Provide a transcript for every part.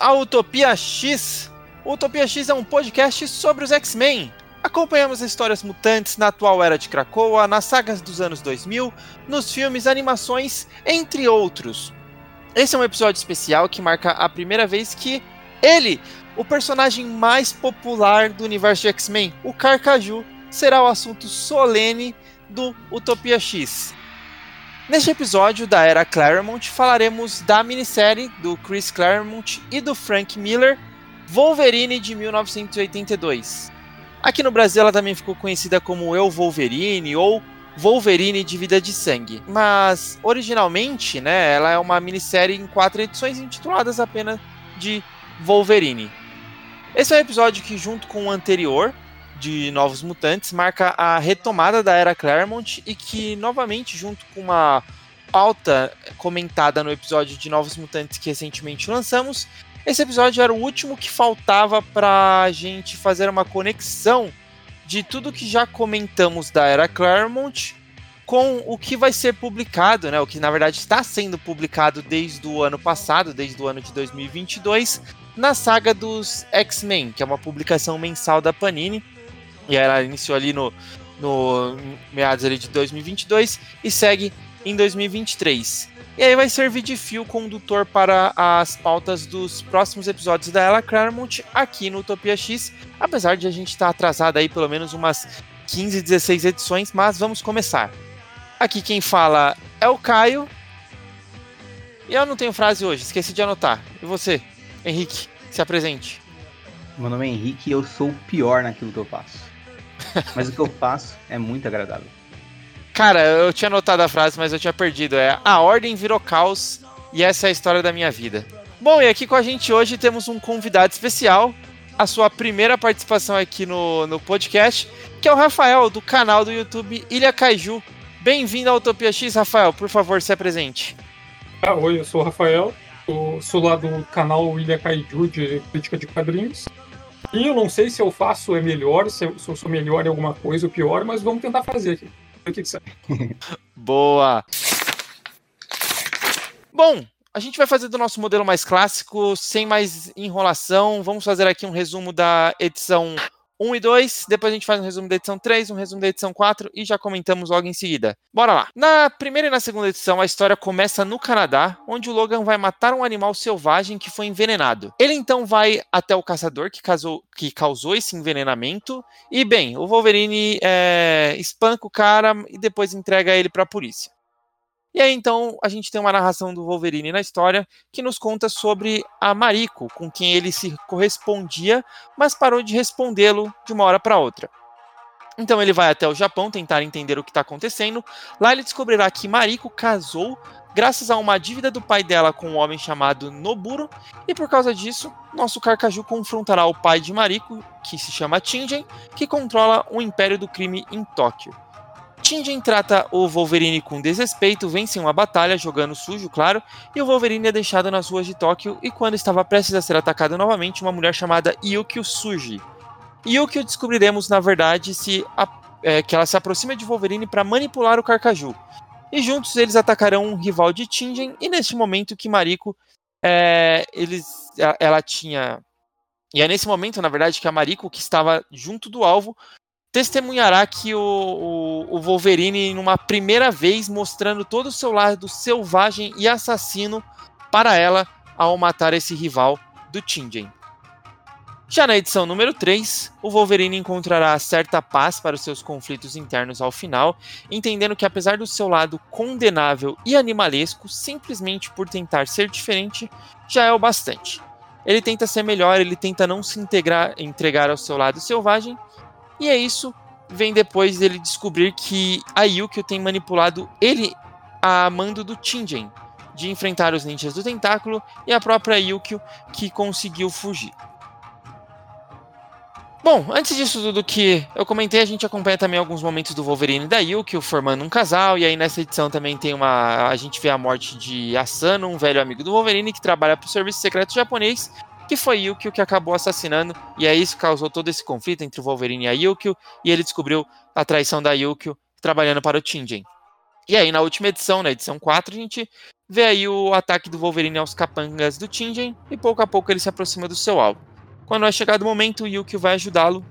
Ao Utopia X. Utopia X é um podcast sobre os X-Men. Acompanhamos histórias mutantes na atual era de Krakoa, nas sagas dos anos 2000, nos filmes, animações, entre outros. Esse é um episódio especial que marca a primeira vez que ele, o personagem mais popular do universo de X-Men, o Carcaju, será o assunto solene do Utopia X. Neste episódio da Era Claremont falaremos da minissérie do Chris Claremont e do Frank Miller, Wolverine de 1982. Aqui no Brasil ela também ficou conhecida como Eu Wolverine ou Wolverine de Vida de Sangue. Mas originalmente, né, ela é uma minissérie em quatro edições intituladas apenas de Wolverine. Esse é um episódio que, junto com o anterior, de Novos Mutantes marca a retomada da era Claremont e que, novamente, junto com uma pauta comentada no episódio de Novos Mutantes que recentemente lançamos, esse episódio era o último que faltava para a gente fazer uma conexão de tudo que já comentamos da era Claremont com o que vai ser publicado, né? O que na verdade está sendo publicado desde o ano passado, desde o ano de 2022, na saga dos X-Men, que é uma publicação mensal da Panini e ela iniciou ali no, no meados ali de 2022 e segue em 2023. E aí vai servir de fio condutor para as pautas dos próximos episódios da Ella Claremont aqui no Utopia X, apesar de a gente estar tá atrasado aí pelo menos umas 15, 16 edições, mas vamos começar. Aqui quem fala é o Caio. E eu não tenho frase hoje, esqueci de anotar. E você, Henrique, se apresente. Meu nome é Henrique e eu sou o pior naquilo que eu faço. Mas o que eu faço é muito agradável. Cara, eu tinha anotado a frase, mas eu tinha perdido. É a ordem virou caos e essa é a história da minha vida. Bom, e aqui com a gente hoje temos um convidado especial, a sua primeira participação aqui no, no podcast, que é o Rafael, do canal do YouTube Ilha Kaiju. Bem-vindo ao Utopia X, Rafael. Por favor, se apresente. Ah, oi, eu sou o Rafael. Eu sou lá do canal Ilha Kaiju de crítica de quadrinhos. E eu não sei se eu faço é melhor, se eu, sou melhor em alguma coisa ou pior, mas vamos tentar fazer aqui. O que, que sai? Boa! Bom, a gente vai fazer do nosso modelo mais clássico, sem mais enrolação. Vamos fazer aqui um resumo da edição 1 e 2, depois a gente faz um resumo da edição 3, um resumo da edição 4 e já comentamos logo em seguida. Bora lá! Na primeira e na segunda edição, a história começa no Canadá, onde o Logan vai matar um animal selvagem que foi envenenado. Ele então vai até o caçador que, casou, que causou esse envenenamento e, bem, o Wolverine é, espanca o cara e depois entrega ele para a polícia. E aí então a gente tem uma narração do Wolverine na história que nos conta sobre a Mariko, com quem ele se correspondia, mas parou de respondê-lo de uma hora para outra. Então ele vai até o Japão tentar entender o que está acontecendo. Lá ele descobrirá que Mariko casou graças a uma dívida do pai dela com um homem chamado Noburo, e por causa disso, nosso Carcaju confrontará o pai de Mariko, que se chama Tingen, que controla o império do crime em Tóquio. Tingen trata o Wolverine com desrespeito, vence uma batalha jogando sujo, claro, e o Wolverine é deixado nas ruas de Tóquio e quando estava prestes a ser atacado novamente, uma mulher chamada Yukio surge. Yukio descobriremos, na verdade, se a, é, que ela se aproxima de Wolverine para manipular o Carcaju. E juntos eles atacarão um rival de Tingen e neste momento que Mariko é, eles, ela tinha e é nesse momento, na verdade, que a Mariko, que estava junto do alvo, testemunhará que o, o, o, Wolverine, numa primeira vez, mostrando todo o seu lado selvagem e assassino para ela ao matar esse rival do Tingen. Já na edição número 3, o Wolverine encontrará certa paz para os seus conflitos internos ao final, entendendo que apesar do seu lado condenável e animalesco, simplesmente por tentar ser diferente, já é o bastante. Ele tenta ser melhor, ele tenta não se integrar, entregar ao seu lado selvagem, e é isso vem depois dele descobrir que a Yukio tem manipulado ele a mando do Tingen de enfrentar os ninjas do tentáculo e a própria Yukio que conseguiu fugir. Bom, antes disso tudo que eu comentei, a gente acompanha também alguns momentos do Wolverine e da Yukio formando um casal, e aí nessa edição também tem uma. A gente vê a morte de Asano, um velho amigo do Wolverine que trabalha para o serviço secreto japonês, que foi Yukio que acabou assassinando, e é isso que causou todo esse conflito entre o Wolverine e a Yukio, e ele descobriu a traição da Yukio trabalhando para o Tingen. E aí, na última edição, na edição 4, a gente vê aí o ataque do Wolverine aos capangas do Tingen e pouco a pouco ele se aproxima do seu alvo. Quando vai chegar o momento, o Yukio vai ajudá-lo,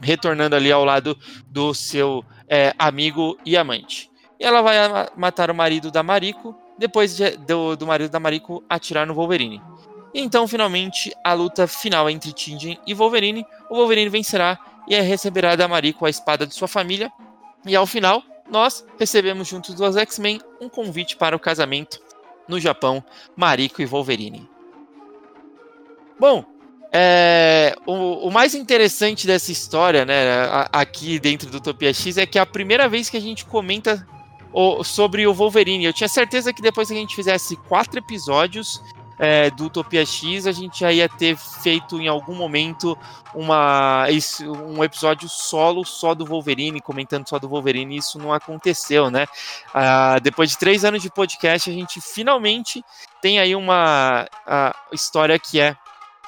retornando ali ao lado do seu é, amigo e amante. E ela vai matar o marido da Mariko, depois de, do, do marido da Mariko atirar no Wolverine. E então, finalmente, a luta final entre Tingen e Wolverine. O Wolverine vencerá e receberá da Mariko a espada de sua família. E ao final, nós recebemos juntos dos X-Men um convite para o casamento no Japão, Mariko e Wolverine. Bom, é, o, o, mais interessante dessa história, né, aqui dentro do Utopia X, é que é a primeira vez que a gente comenta o, sobre o Wolverine. Eu tinha certeza que depois que a gente fizesse quatro episódios é, do Utopia X, a gente já ia ter feito em algum momento uma, um episódio solo só do Wolverine, comentando só do Wolverine, e isso não aconteceu, né? Ah, depois de três anos de podcast, a gente finalmente tem aí uma história que é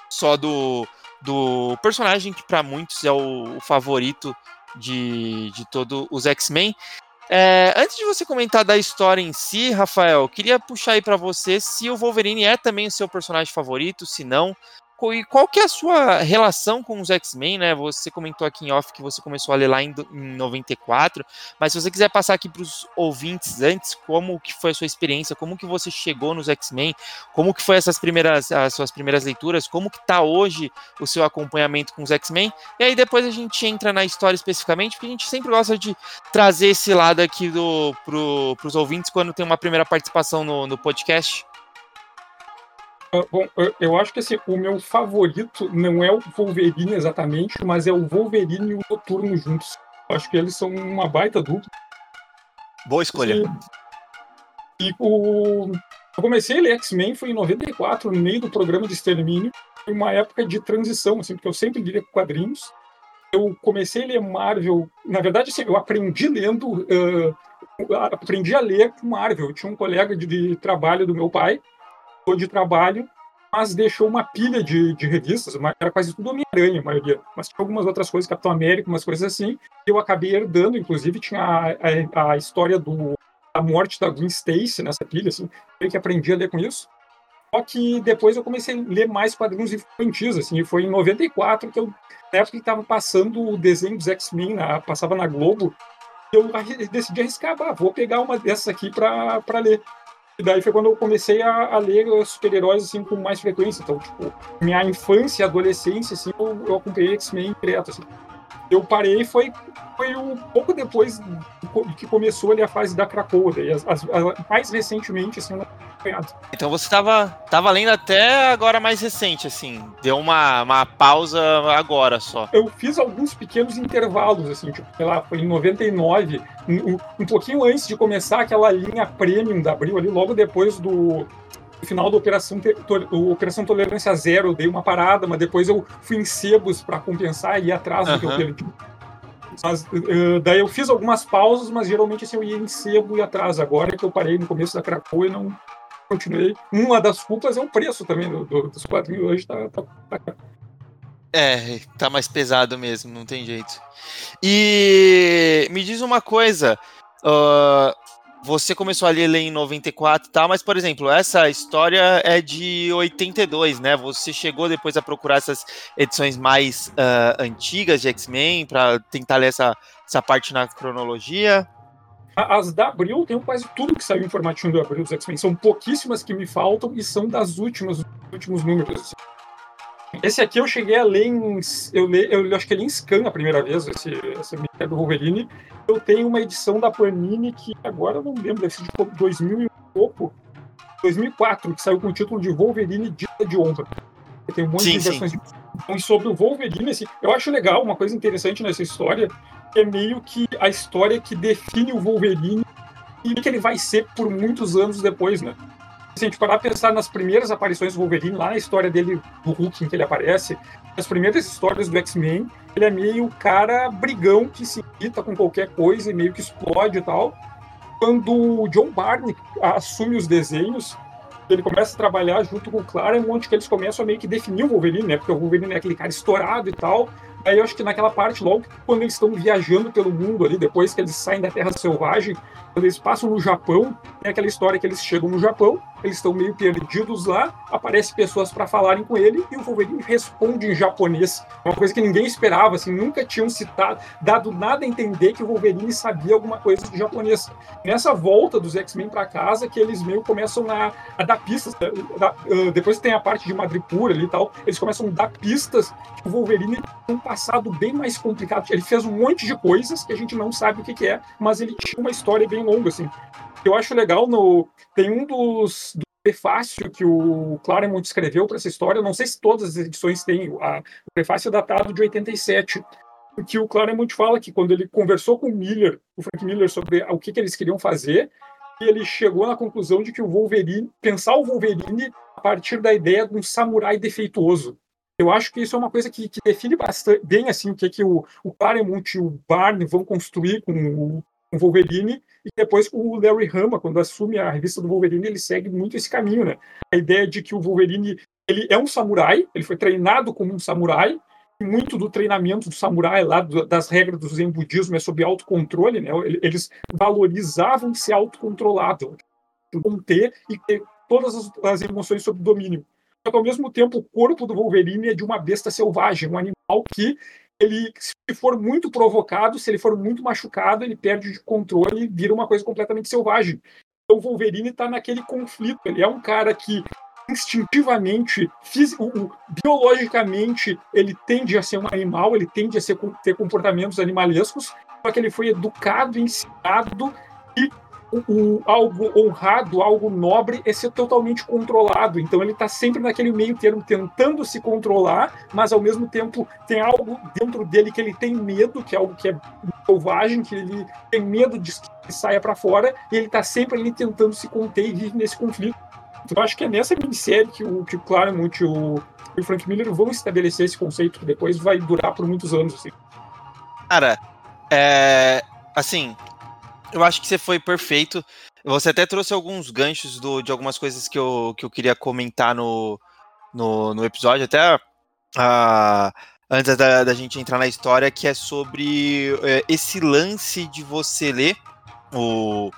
só do, do personagem que para muitos é o, o favorito de, de todos os X-Men. É, antes de você comentar da história em si, Rafael, queria puxar aí para você se o Wolverine é também o seu personagem favorito, se não, e qual que é a sua relação com os X-Men, né? Você comentou aqui em off que você começou a ler lá em, em 94, mas se você quiser passar aqui para os ouvintes antes, como que foi a sua experiência, como que você chegou nos X-Men, como que foi essas primeiras, as suas primeiras leituras, como que tá hoje o seu acompanhamento com os X-Men, e aí depois a gente entra na história especificamente, porque a gente sempre gosta de trazer esse lado aqui do, pro, os ouvintes quando tem uma primeira participação no, no podcast. Ah, bom, eu acho que assim, o meu favorito não é o Wolverine exatamente, mas é o Wolverine e o Noturno juntos. Acho que eles são uma baita dupla. Boa escolha. E, e o... eu comecei a ler X-Men foi em 94, no meio do programa de extermínio. Foi uma época de transição, assim, porque eu sempre lia quadrinhos. Eu comecei a ler Marvel. Na verdade, assim, eu aprendi lendo. Uh, aprendi a ler com Marvel. Eu tinha um colega de, de trabalho do meu pai de trabalho, mas deixou uma pilha de, de revistas, era quase tudo Homem-Aranha, a maioria, mas tinha algumas outras coisas, Capitão América, umas coisas assim, eu acabei herdando, inclusive tinha a, a, a história do, da morte da Gwen Stacy nessa pilha, assim, eu que aprendi a ler com isso. Só que depois eu comecei a ler mais quadrinhos infantis, assim, e foi em 94 que eu, na época que estava passando o desenho dos X-Men, passava na Globo, eu decidi arriscar, ah, vou pegar uma dessas aqui para ler. E daí foi quando eu comecei a, a ler super-heróis assim com mais frequência. Então, tipo, minha infância e adolescência, assim, eu, eu acompanhei X-Men direto, assim. Eu parei foi foi um pouco depois que começou ali a fase da Krakoa, e as, as, as, mais recentemente, assim, então você estava tava lendo até agora mais recente, assim, deu uma, uma pausa agora só. Eu fiz alguns pequenos intervalos, assim, tipo, sei lá, foi em 99, um, um pouquinho antes de começar aquela linha premium da Abril, ali logo depois do, final da Operação, to, Operação Tolerância Zero, eu dei uma parada, mas depois eu fui em sebos para compensar e ir atrás do que eu perdi. Mas, uh, daí eu fiz algumas pausas, mas geralmente assim, eu ia em sebo e atrás. Agora que eu parei no começo da Krakow e não continuei. Uma das culpas é o preço também do, do, dos quadrinhos hoje. Tá, tá, tá, É, tá mais pesado mesmo, não tem jeito. E me diz uma coisa. Uh, você começou a ler em 94 e tal, mas, por exemplo, essa história é de 82, né? Você chegou depois a procurar essas edições mais uh, antigas de X-Men para tentar ler essa, essa parte na cronologia? As da Abril, tem quase tudo que saiu em formatinho do Abril dos X-Men. São pouquíssimas que me faltam e são das últimas, dos últimos números. Esse aqui eu cheguei a ler em. Eu, le, eu acho que ele em scan a primeira vez, esse, essa mídia do Wolverine. Eu tenho uma edição da Panini que agora eu não lembro, deve ser de 2000 e pouco. 2004, que saiu com o título de Wolverine Dita de Honra. Tem um monte sim, de versões de... Então, sobre o Wolverine, assim, eu acho legal, uma coisa interessante nessa história, é meio que a história que define o Wolverine e que ele vai ser por muitos anos depois, né? Se a gente parar a pensar nas primeiras aparições do Wolverine, lá na história dele, do Hulk, em que ele aparece, as primeiras histórias do X-Men, ele é meio cara brigão que se irrita com qualquer coisa e meio que explode e tal. Quando o John Barney assume os desenhos, ele começa a trabalhar junto com o Claremont, que eles começam a meio que definir o Wolverine, né? Porque o Wolverine é aquele cara estourado e tal, Aí eu acho que naquela parte, logo quando eles estão viajando pelo mundo ali, depois que eles saem da Terra Selvagem, quando eles passam no Japão, tem aquela história que eles chegam no Japão, eles estão meio perdidos lá, aparecem pessoas para falarem com ele e o Wolverine responde em japonês. Uma coisa que ninguém esperava, assim, nunca tinham citado, dado nada a entender que o Wolverine sabia alguma coisa de japonês. Nessa volta dos X-Men para casa, que eles meio começam a, a dar pistas, a, a, uh, depois tem a parte de Madripoor ali e tal, eles começam a dar pistas que o Wolverine tem um passado bem mais complicado. Ele fez um monte de coisas que a gente não sabe o que, que é, mas ele tinha uma história bem longa, assim. Eu acho legal no. Tem um dos, do prefácio que o Claremont escreveu para essa história, não sei se todas as edições têm, a, o prefácio é datado de 87, que o Claremont fala que quando ele conversou com o Miller, o Frank Miller, sobre o que, que eles queriam fazer, ele chegou na conclusão de que o Wolverine, pensar o Wolverine a partir da ideia de um samurai defeituoso. Eu acho que isso é uma coisa que, que define bastante bem assim o que, que o, o Claremont e o Barney vão construir com o, com o Wolverine e depois o Larry Hama, quando assume a revista do Wolverine, ele segue muito esse caminho, né? A ideia de que o Wolverine ele é um samurai, ele foi treinado como um samurai, muito do treinamento do samurai lá, das regras do Zen budismo é sobre autocontrole, né? Eles valorizavam ser autocontrolado, conter e ter todas as, as emoções sob domínio. Só que ao mesmo tempo o corpo do Wolverine é de uma besta selvagem, um animal que ele, se for muito provocado, se ele for muito machucado, ele perde de controle e vira uma coisa completamente selvagem. Então o Wolverine está naquele conflito. Ele é um cara que instintivamente, biologicamente, ele tende a ser um animal, ele tende a ser, ter comportamentos animalescos, só que ele foi educado, ensinado e algo honrado, algo nobre é ser totalmente controlado. Então ele está sempre naquele meio termo, tentando se controlar, mas ao mesmo tempo tem algo dentro dele que ele tem medo, que é algo que é selvagem, que ele tem medo de que saia para fora, e ele está sempre ali tentando se conter e vive nesse conflito. Então acho que é nessa minissérie que o, que o Claremont e o, o Frank Miller vão estabelecer esse conceito, que depois vai durar por muitos anos. Assim. Cara, é, assim, eu acho que você foi perfeito. Você até trouxe alguns ganchos do, de algumas coisas que eu, que eu queria comentar no, no, no episódio, até uh, antes da, da, gente entrar na história, que é sobre uh, esse lance de você ler o,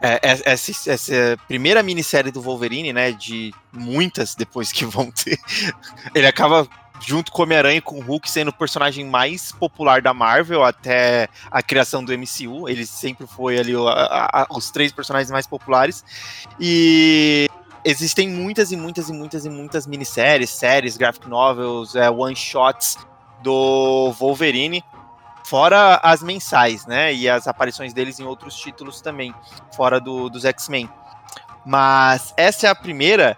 é, essa, essa, primeira minissérie do Wolverine, né? De muitas depois que vão ter. Ele acaba junto com Homem-Aranha e com o Hulk sendo o personagem mais popular da Marvel até a criação do MCU. Ele sempre foi ali a, a, os três personagens mais populares. E existem muitas e muitas e muitas e muitas minisséries, séries, graphic novels, é, one-shots do Wolverine. Fora as mensais, né? E as aparições deles em outros títulos também, fora do, dos X-Men. Mas essa é a primeira,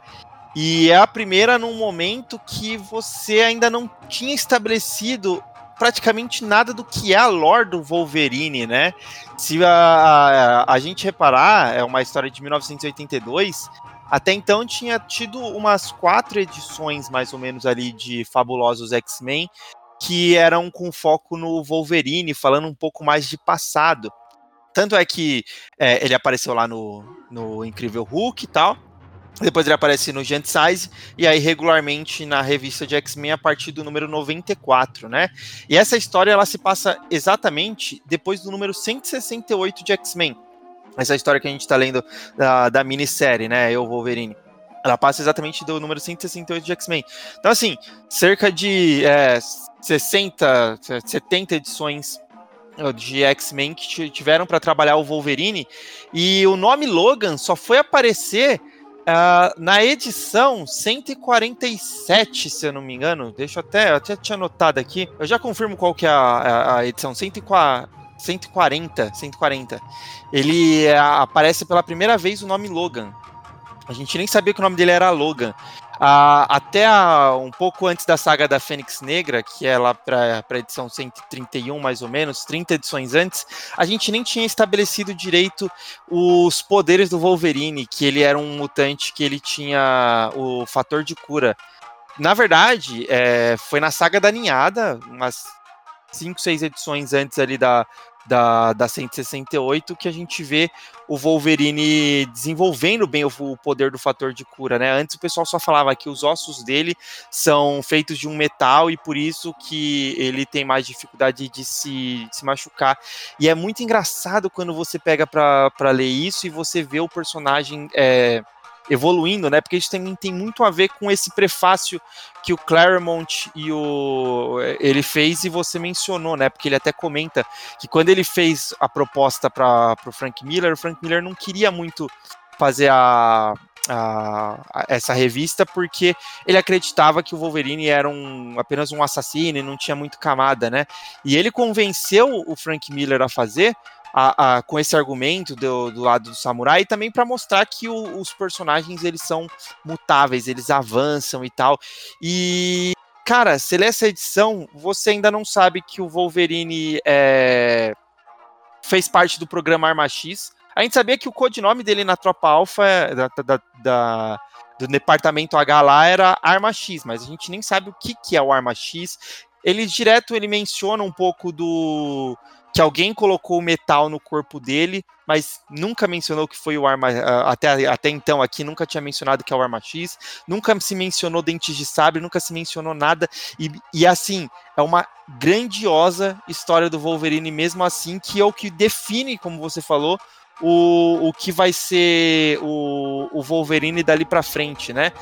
e é a primeira num momento que você ainda não tinha estabelecido praticamente nada do que é a lore do Wolverine, né? Se a, a, a gente reparar, é uma história de 1982. Até então tinha tido umas quatro edições, mais ou menos, ali de Fabulosos X-Men, que eram com foco no Wolverine, falando um pouco mais de passado. Tanto é que é, ele apareceu lá no, no Incrível Hulk e tal. Depois ele aparece no Giant Size e aí regularmente na revista de X-Men a partir do número 94, né? E essa história ela se passa exatamente depois do número 168 de X-Men. Essa história que a gente está lendo da, da minissérie, né? Eu, Wolverine. Ela passa exatamente do número 168 de X-Men. Então, assim, cerca de é, 60, 70 edições de X-Men que tiveram para trabalhar o Wolverine. E o nome Logan só foi aparecer Uh, na edição 147, se eu não me engano, deixa eu até, eu até tinha anotado aqui, eu já confirmo qual que é a, a, a edição, 140, 140, 140. Ele uh, aparece pela primeira vez o nome Logan. A gente nem sabia que o nome dele era Logan. Até a, um pouco antes da saga da Fênix Negra, que é lá para a edição 131, mais ou menos, 30 edições antes, a gente nem tinha estabelecido direito os poderes do Wolverine, que ele era um mutante que ele tinha o fator de cura. Na verdade, é, foi na saga da Ninhada, umas 5, 6 edições antes ali da, da, da 168 que a gente vê o Wolverine desenvolvendo bem o, o, poder do fator de cura, né? Antes o pessoal só falava que os ossos dele são feitos de um metal e por isso que ele tem mais dificuldade de se, de se machucar. E é muito engraçado quando você pega para ler isso e você vê o personagem. É, evoluindo, né? Porque isso também tem muito a ver com esse prefácio que o Claremont e o ele fez e você mencionou, né? Porque ele até comenta que quando ele fez a proposta para o Frank Miller, o Frank Miller não queria muito fazer a, a, a, essa revista porque ele acreditava que o Wolverine era um, apenas um assassino e não tinha muito camada, né? E ele convenceu o Frank Miller a fazer a, a, com esse argumento do, do, lado do samurai e também para mostrar que o, os personagens eles são mutáveis, eles avançam e tal. E cara, se lê essa edição, você ainda não sabe que o Wolverine é, fez parte do programa Arma X. A gente sabia que o codinome dele na Tropa Alpha da, da, da, do departamento H lá era Arma X, mas a gente nem sabe o que, que é o Arma X. Ele direto ele menciona um pouco do que alguém colocou o metal no corpo dele, mas nunca mencionou que foi o arma. Até, até então aqui nunca tinha mencionado que é o arma X, nunca se mencionou dentes de sabre, nunca se mencionou nada. E, e assim, é uma grandiosa história do Wolverine, mesmo assim, que é o que define, como você falou, o, o que vai ser o, o Wolverine dali para frente, né?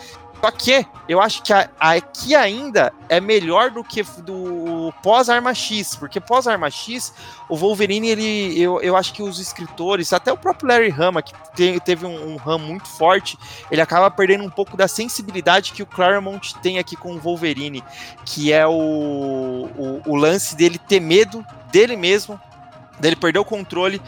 Só que eu acho que aqui ainda é melhor do que do pós-Arma X, porque pós-Arma X, o Wolverine, ele, eu, eu acho que os escritores, até o próprio Larry Hama, que te, teve um, um RAM muito forte, ele acaba perdendo um pouco da sensibilidade que o Claremont tem aqui com o Wolverine, que é o, o, o lance dele ter medo dele mesmo, dele perder o controle,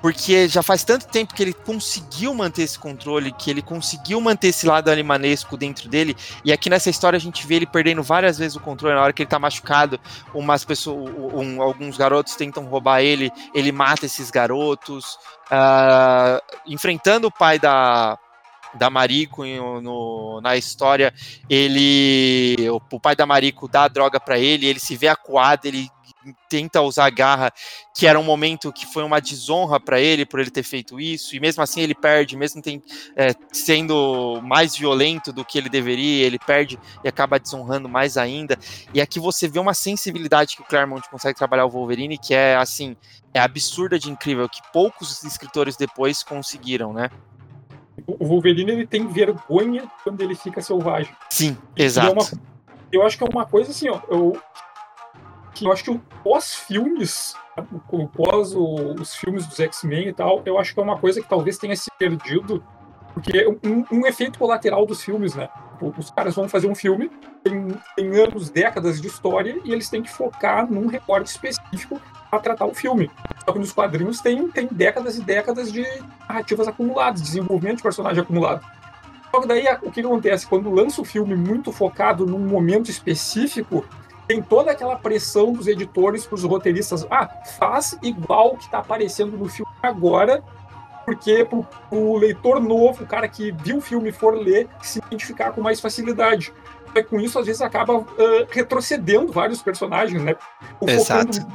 porque já faz tanto tempo que ele conseguiu manter esse controle, que ele conseguiu manter esse lado animanesco dentro dele, e aqui nessa história a gente vê ele perdendo várias vezes o controle, na hora que ele tá machucado, umas pessoas, um, alguns garotos tentam roubar ele, ele mata esses garotos, uh, enfrentando o pai da, da Marico no, na história, ele o, o, pai da Marico dá a droga para ele, ele se vê acuado, ele tenta usar a garra, que era um momento que foi uma desonra para ele por ele ter feito isso, e mesmo assim ele perde, mesmo tem, é, sendo mais violento do que ele deveria, ele perde e acaba desonrando mais ainda. E aqui você vê uma sensibilidade que o Claremont consegue trabalhar o Wolverine, que é assim, é absurda de incrível, que poucos escritores depois conseguiram, né? O Wolverine ele tem vergonha quando ele fica selvagem. Sim, exato. É uma, eu acho que é uma coisa assim, ó, eu, que eu acho que o pós-filmes, o pós os filmes dos X-Men e tal, eu acho que é uma coisa que talvez tenha se perdido, porque é um, um efeito colateral dos filmes, né? Os caras vão fazer um filme, tem, tem anos, décadas de história, e eles têm que focar num recorte específico para tratar o filme. Só que nos quadrinhos tem, tem décadas e décadas de narrativas acumuladas, desenvolvimento de personagem acumulado. Só que daí o que acontece? Quando lança o filme muito focado num momento específico, tem toda aquela pressão dos editores para os roteiristas. Ah, faz igual que está aparecendo no filme agora, porque para o leitor novo, o cara que viu o filme e for ler, se identificar com mais facilidade. E com isso, às vezes, acaba uh, retrocedendo vários personagens, né? Exato.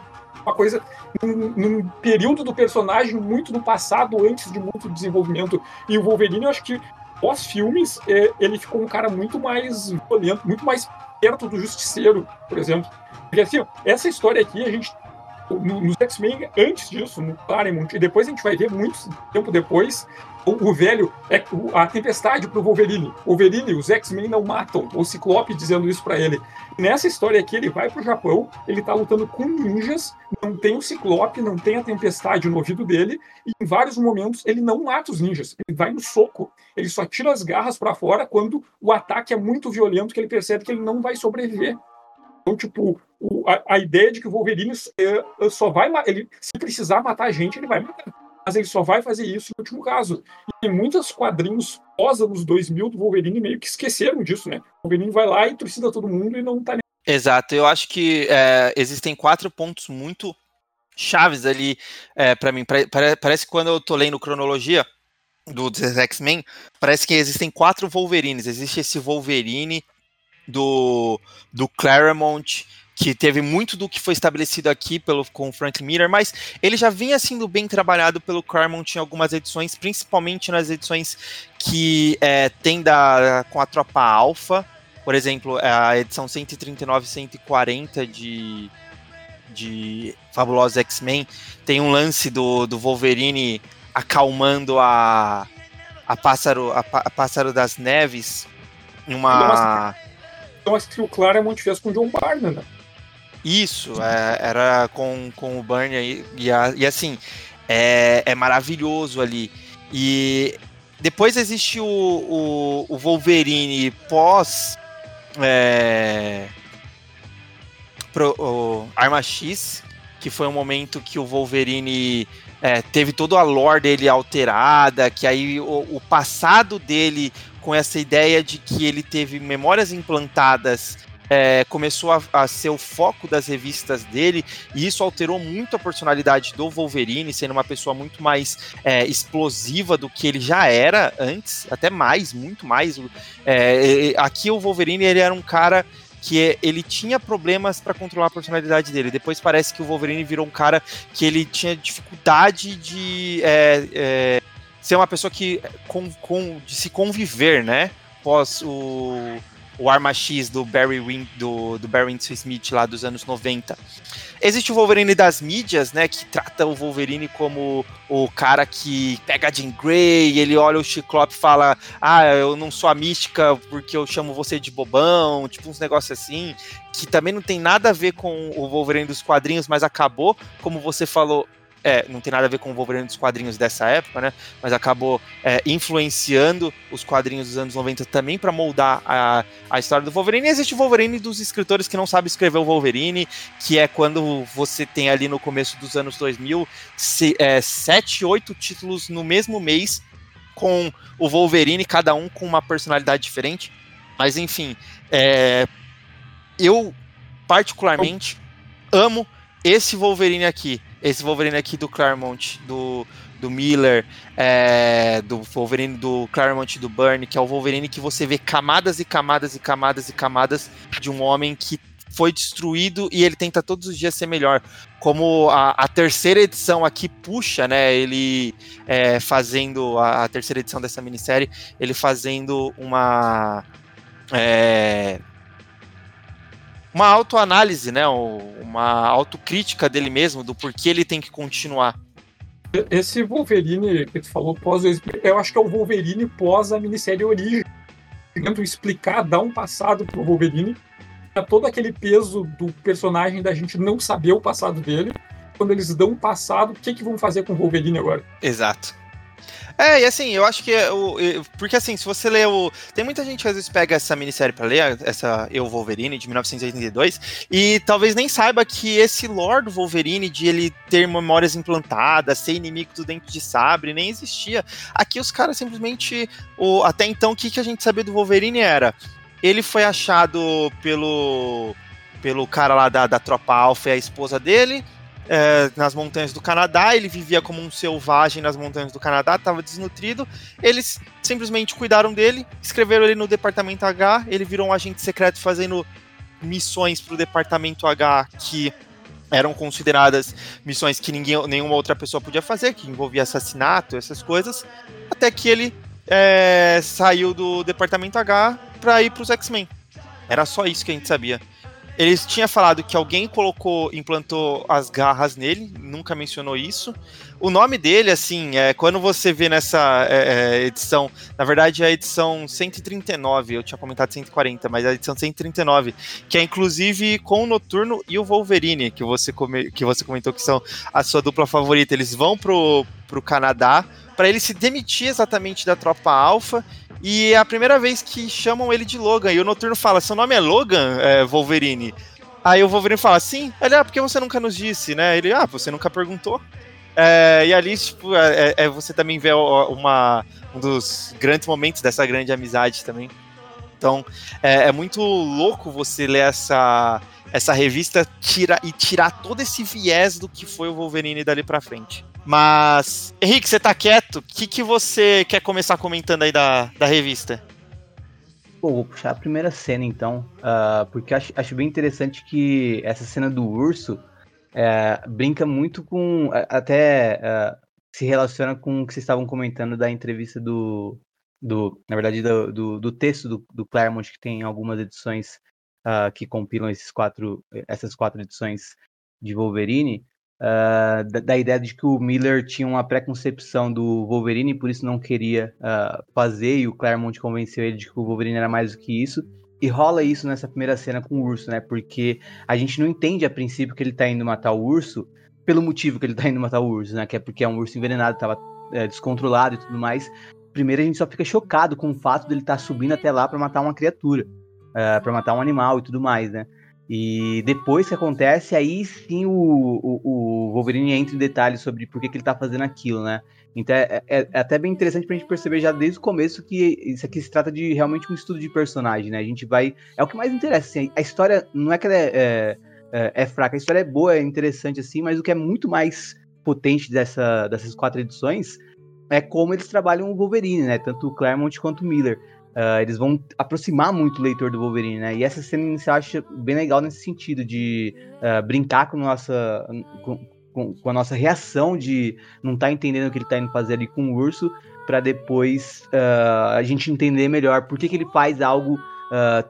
Uma coisa, num, num, período do personagem muito no passado, antes de muito desenvolvimento. E o Wolverine, eu acho que pós-filmes, é, ele ficou um cara muito mais violento, muito mais perto do Justiceiro, por exemplo. Porque assim, essa história aqui, a gente. No, nos X-Men, antes disso, no Claremont, e depois a gente vai ver muito tempo depois, o, o velho, é a tempestade pro Wolverine. Wolverine, os X-Men não matam. O Ciclope dizendo isso para ele. Nessa história aqui, ele vai pro Japão, ele tá lutando com ninjas, não tem o Ciclope, não tem a tempestade no ouvido dele, e em vários momentos ele não mata os ninjas, ele vai no soco. Ele só tira as garras para fora quando o ataque é muito violento, que ele percebe que ele não vai sobreviver. Então, tipo, o, a, a, ideia de que o Wolverine é, só vai. Ele, se precisar matar a gente, ele vai matar mas ele só vai fazer isso no último caso. E tem muitos quadrinhos pós anos 2000 do Wolverine meio que esqueceram disso, né? O Wolverine vai lá e trucida todo mundo e não tá nem... Exato, eu acho que é, existem quatro pontos muito chaves ali é, para mim. Parece que quando eu tô lendo cronologia do X-Men, parece que existem quatro Wolverines. Existe esse Wolverine do, do Claremont, que teve muito do que foi estabelecido aqui pelo com o Frank Miller, mas ele já vinha sendo bem trabalhado pelo Claremont em algumas edições, principalmente nas edições que é, tem da, com a tropa Alpha, por exemplo, a edição 139 e 140 de, de Fabulosos X-Men, tem um lance do, do Wolverine acalmando a, a, pássaro, a, a Pássaro das Neves em uma... acho que o Claremont fez com o John Barner, né? Isso, é, era com, com o Burn e, e, e assim, é, é, maravilhoso ali. E depois existe o, o, o Wolverine pós é, pro, o Arma X, que foi um momento que o Wolverine é, teve toda a lore dele alterada, que aí o, o passado dele com essa ideia de que ele teve memórias implantadas é, começou a, a, ser o foco das revistas dele, e isso alterou muito a personalidade do Wolverine, sendo uma pessoa muito mais é, explosiva do que ele já era antes, até mais, muito mais. É, aqui o Wolverine ele era um cara que ele tinha problemas para controlar a personalidade dele. Depois parece que o Wolverine virou um cara que ele tinha dificuldade de é, é, ser uma pessoa que com, com, de se conviver, né? Pós o o Arma X do Barry Win, do, do Barry Smith lá dos anos 90. Existe o Wolverine das mídias, né, que trata o Wolverine como o cara que pega Jean Grey, ele olha o Ciclope e fala: "Ah, eu não sou a mística porque eu chamo você de bobão", tipo uns negócios assim, que também não tem nada a ver com o Wolverine dos quadrinhos, mas acabou, como você falou, é, não tem nada a ver com o Wolverine dos quadrinhos dessa época, né? Mas acabou é, influenciando os quadrinhos dos anos 90 também para moldar a, a história do Wolverine. E existe o Wolverine dos escritores que não sabem escrever o Wolverine, que é quando você tem ali no começo dos anos 2000 se, é, sete, oito títulos no mesmo mês com o Wolverine, cada um com uma personalidade diferente. Mas enfim, é, eu particularmente amo esse Wolverine aqui esse Wolverine aqui do Claremont, do, do Miller, é, do Wolverine do Claremont do Burn, que é o Wolverine que você vê camadas e camadas e camadas e camadas de um homem que foi destruído e ele tenta todos os dias ser melhor. Como a, a terceira edição aqui puxa, né? Ele é, fazendo a, a, terceira edição dessa minissérie, ele fazendo uma. É, uma autoanálise, né? Uma autocrítica dele mesmo, do porquê ele tem que continuar. Esse Wolverine que tu falou pós, eu acho que é o Wolverine pós a minissérie Origem. Tentando explicar, dar um passado pro Wolverine, todo aquele peso do personagem da gente não saber o passado dele. Quando eles dão um passado, o que, que vão fazer com o Wolverine agora? Exato. É, e assim, eu acho que é o. Porque assim, se você lê o. Tem muita gente que às vezes pega essa minissérie pra ler, essa Eu Wolverine, de 1982, e talvez nem saiba que esse lore do Wolverine, de ele ter memórias implantadas, ser inimigo do dente de sabre, nem existia. Aqui os caras simplesmente. O, até então, o que, que a gente sabia do Wolverine era. Ele foi achado pelo. pelo cara lá da, da tropa Alpha e a esposa dele é, nas montanhas do Canadá, ele vivia como um selvagem nas montanhas do Canadá, estava desnutrido. Eles simplesmente cuidaram dele, escreveram ele no Departamento H, ele virou um agente secreto fazendo missões para o Departamento H que eram consideradas missões que ninguém, nenhuma outra pessoa podia fazer, que envolvia assassinato, essas coisas, até que ele é, saiu do Departamento H para ir para os X-Men. Era só isso que a gente sabia. Eles tinham falado que alguém colocou, implantou as garras nele, nunca mencionou isso. O nome dele, assim, é quando você vê nessa é, é edição, na verdade é a edição 139, eu tinha comentado 140, mas é a edição 139, que é inclusive com o Noturno e o Wolverine, que você, come, que você comentou que são a sua dupla favorita. Eles vão pro, pro Canadá para ele se demitir exatamente da tropa Alpha e é a primeira vez que chamam ele de Logan. E o Noturno fala: Seu nome é Logan, é, Wolverine? Aí o Wolverine fala: Sim. Ele, ah, porque você nunca nos disse, né? Ele, ah, você nunca perguntou. É, e ali, tipo, é, é, é você também vê uma, um dos grandes momentos dessa grande amizade também. Então, é, é muito louco você ler essa, essa revista tira, e tirar todo esse viés do que foi o Wolverine dali pra frente. Mas, Henrique, você tá quieto? O que, que você quer começar comentando aí da, da revista? Pô, vou puxar a primeira cena então, uh, porque acho, acho bem interessante que essa cena do urso é, brinca muito com. Até uh, se relaciona com o que vocês estavam comentando da entrevista do. do na verdade, do, do, do texto do, do, Claremont, que tem algumas edições uh, que compilam esses quatro, essas quatro edições de Wolverine. Uh, da, da, ideia de que o Miller tinha uma preconcepção do Wolverine e por isso não queria uh, fazer, e o Claremont convenceu ele de que o Wolverine era mais do que isso. E rola isso nessa primeira cena com o urso, né? Porque a gente não entende a princípio que ele tá indo matar o urso pelo motivo que ele tá indo matar o urso, né? Que é porque é um urso envenenado, tava é, descontrolado e tudo mais. Primeiro a gente só fica chocado com o fato dele estar tá subindo até lá para matar uma criatura, uh, é, para matar um animal e tudo mais, né? E depois que acontece, aí sim o, o, o, Wolverine entra em detalhes sobre por que, que ele tá fazendo aquilo, né? Então é, é, é, até bem interessante pra gente perceber já desde o começo que isso aqui se trata de realmente um estudo de personagem, né? A gente vai. É o que mais interessa, assim, a história não é que ela é, é, é, é fraca, a história é boa, é interessante, assim, mas o que é muito mais potente dessa, dessas quatro edições é como eles trabalham o Wolverine, né? Tanto o Claremont quanto o Miller. Uh, eles vão aproximar muito o leitor do Wolverine, né? E essa cena inicial eu acho bem legal nesse sentido, de uh, brincar com, nossa, com, com, a nossa reação de não estar tá entendendo o que ele está indo fazer ali com o urso, para depois uh, a gente entender melhor por que, que ele faz algo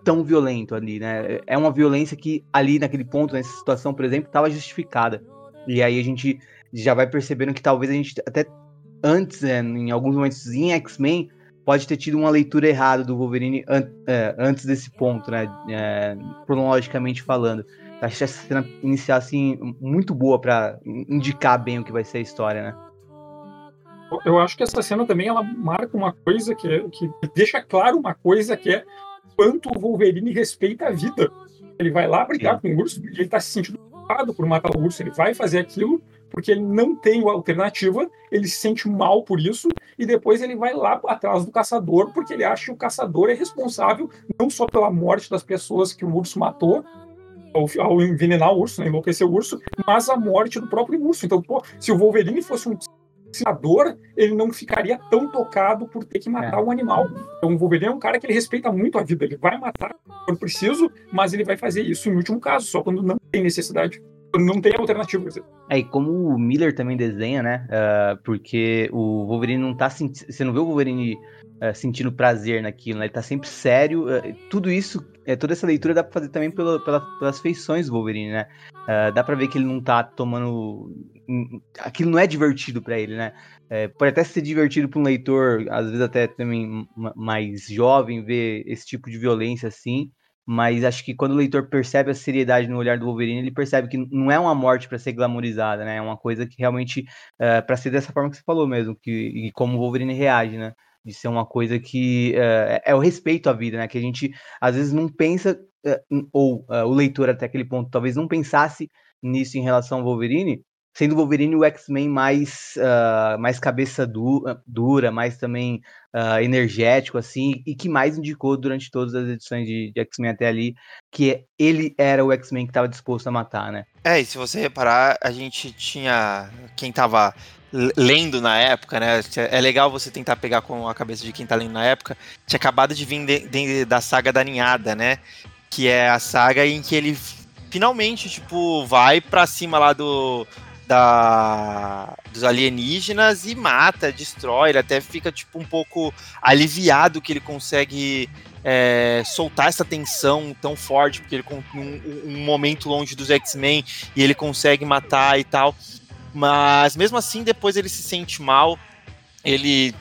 tão violento ali, né? É uma violência que ali naquele ponto, nessa situação, por exemplo, estava justificada. E aí a gente já vai percebendo que talvez a gente até antes, né, em alguns momentos em X-Men, pode ter tido uma leitura errada do Wolverine an é, antes desse ponto, né? É, cronologicamente falando. Acho essa cena inicial assim muito boa para indicar bem o que vai ser a história, né? Eu acho que essa cena também ela marca uma coisa que, é, que deixa claro uma coisa que é quanto o Wolverine respeita a vida. Ele vai lá brigar Sim. com o urso, ele tá se sentindo culpado por matar o urso, ele vai fazer aquilo porque ele não tem alternativa, ele se sente mal por isso, e depois ele vai lá atrás do caçador, porque ele acha que o caçador é responsável não só pela morte das pessoas que o urso matou, ao, envenenar o urso, né, enlouquecer o urso, mas a morte do próprio urso. Então, pô, se o Wolverine fosse um caçador, ele não ficaria tão tocado por ter que matar é. um animal. Então, o Wolverine é um cara que ele respeita muito a vida, ele vai matar quando preciso, mas ele vai fazer isso em último caso, só quando não tem necessidade não tem alternativa. É, e como o Miller também desenha, né? Uh, porque o Wolverine não tá sentindo. Você não vê o Wolverine uh, sentindo prazer naquilo, né? Ele tá sempre sério. Uh, tudo isso, toda essa leitura dá pra fazer também pela, pela, pelas feições do Wolverine, né? dá pra ver que ele não tá tomando. Aquilo não é divertido para ele, né? É, pode até ser divertido para um leitor, às vezes até também mais jovem, ver esse tipo de violência assim mas acho que quando o leitor percebe a seriedade no olhar do Wolverine, ele percebe que não é uma morte para ser glamorizada, né? É uma coisa que realmente eh, para ser dessa forma que você falou mesmo, que e como o Wolverine reage, né? De ser uma coisa que uh, é o respeito à vida, né? Que a gente às vezes não pensa uh, ou o leitor até aquele ponto talvez não pensasse nisso em relação ao Wolverine, sendo o Wolverine o X-Men mais, uh, mais cabeça du dura, mais também uh, energético, assim, e que mais indicou durante todas as edições de, de X-Men até ali, que ele era o X-Men que estava disposto a matar, né? É, e se você reparar, a gente tinha. Quem estava lendo na época, né? É legal você tentar pegar com a cabeça de quem tá lendo na época. Tinha acabado de vir de, de, da saga da Ninhada, né? Que é a saga em que ele finalmente, tipo, vai pra cima lá do, da, dos alienígenas e mata, destrói. Ele até fica tipo um pouco aliviado que ele consegue é, soltar essa tensão tão forte, porque ele um, um momento longe dos X-Men e ele consegue matar e tal. Mas mesmo assim, depois ele se sente mal. Ele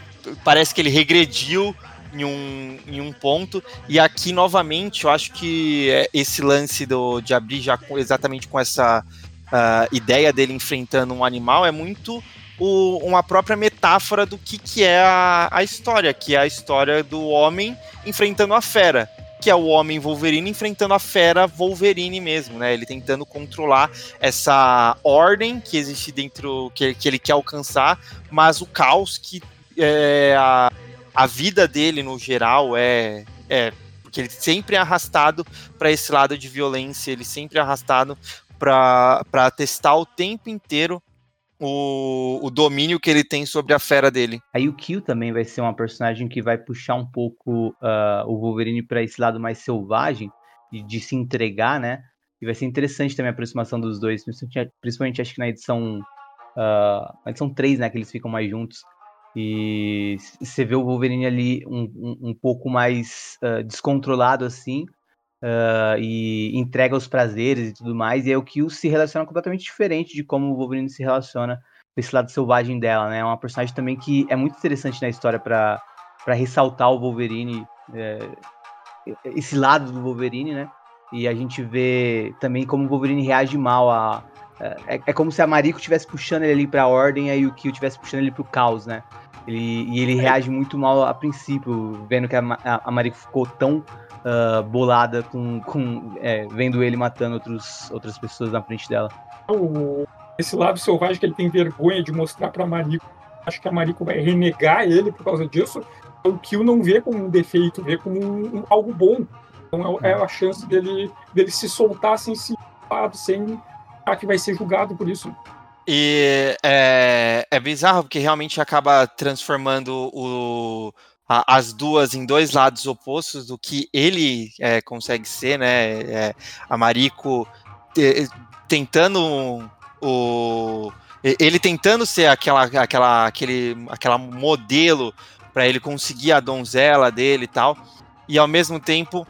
parece que ele regrediu em um, em um ponto. E aqui, novamente, eu acho que é, esse lance do, de abrir já com, exatamente com essa uh, ideia dele enfrentando um animal é muito o, uma própria metáfora do que, que é a, a história, que é a história do homem enfrentando a fera que é o homem Wolverine enfrentando a fera Wolverine mesmo, né? Ele tentando controlar essa ordem que existe dentro, que, que ele quer alcançar, mas o caos que é, a, a vida dele no geral é, é porque ele sempre é arrastado para esse lado de violência, ele sempre é arrastado para testar o tempo inteiro o, o, domínio que ele tem sobre a fera dele. Aí o Kill também vai ser uma personagem que vai puxar um pouco uh, o Wolverine para esse lado mais selvagem e de se entregar, né? E vai ser interessante também a aproximação dos dois, principalmente, acho que na edição uh, edição 3, né, que eles ficam mais juntos. E você vê o Wolverine ali um, um, um pouco mais uh, descontrolado assim, uh, e entrega os prazeres e tudo mais, e é o Kill se relaciona completamente diferente de como o Wolverine se relaciona com esse lado selvagem dela, né? É uma personagem também que é muito interessante na história para ressaltar o Wolverine, é, esse lado do Wolverine, né? E a gente vê também como o Wolverine reage mal a. É, é como se a Mariko estivesse puxando ele ali pra ordem e o Kill estivesse puxando ele pro caos, né? Ele, e ele reage muito mal a princípio, vendo que a, a, a Mariko ficou tão uh, bolada com, com é, vendo ele matando outros, outras pessoas na frente dela. Esse lado selvagem que ele tem vergonha de mostrar para Mariko. Acho que a Mariko vai renegar ele por causa disso. O Kill não vê como um defeito, vê como um, um, algo bom. Então é, é, a chance dele, dele se soltar sem se sem achar que vai ser julgado por isso. E é, é bizarro porque realmente acaba transformando o, a, as duas em dois lados opostos do que ele é, consegue ser, né? É, a Mariko te, tentando o ele tentando ser aquela aquela aquele aquela modelo para ele conseguir a donzela dele e tal e ao mesmo tempo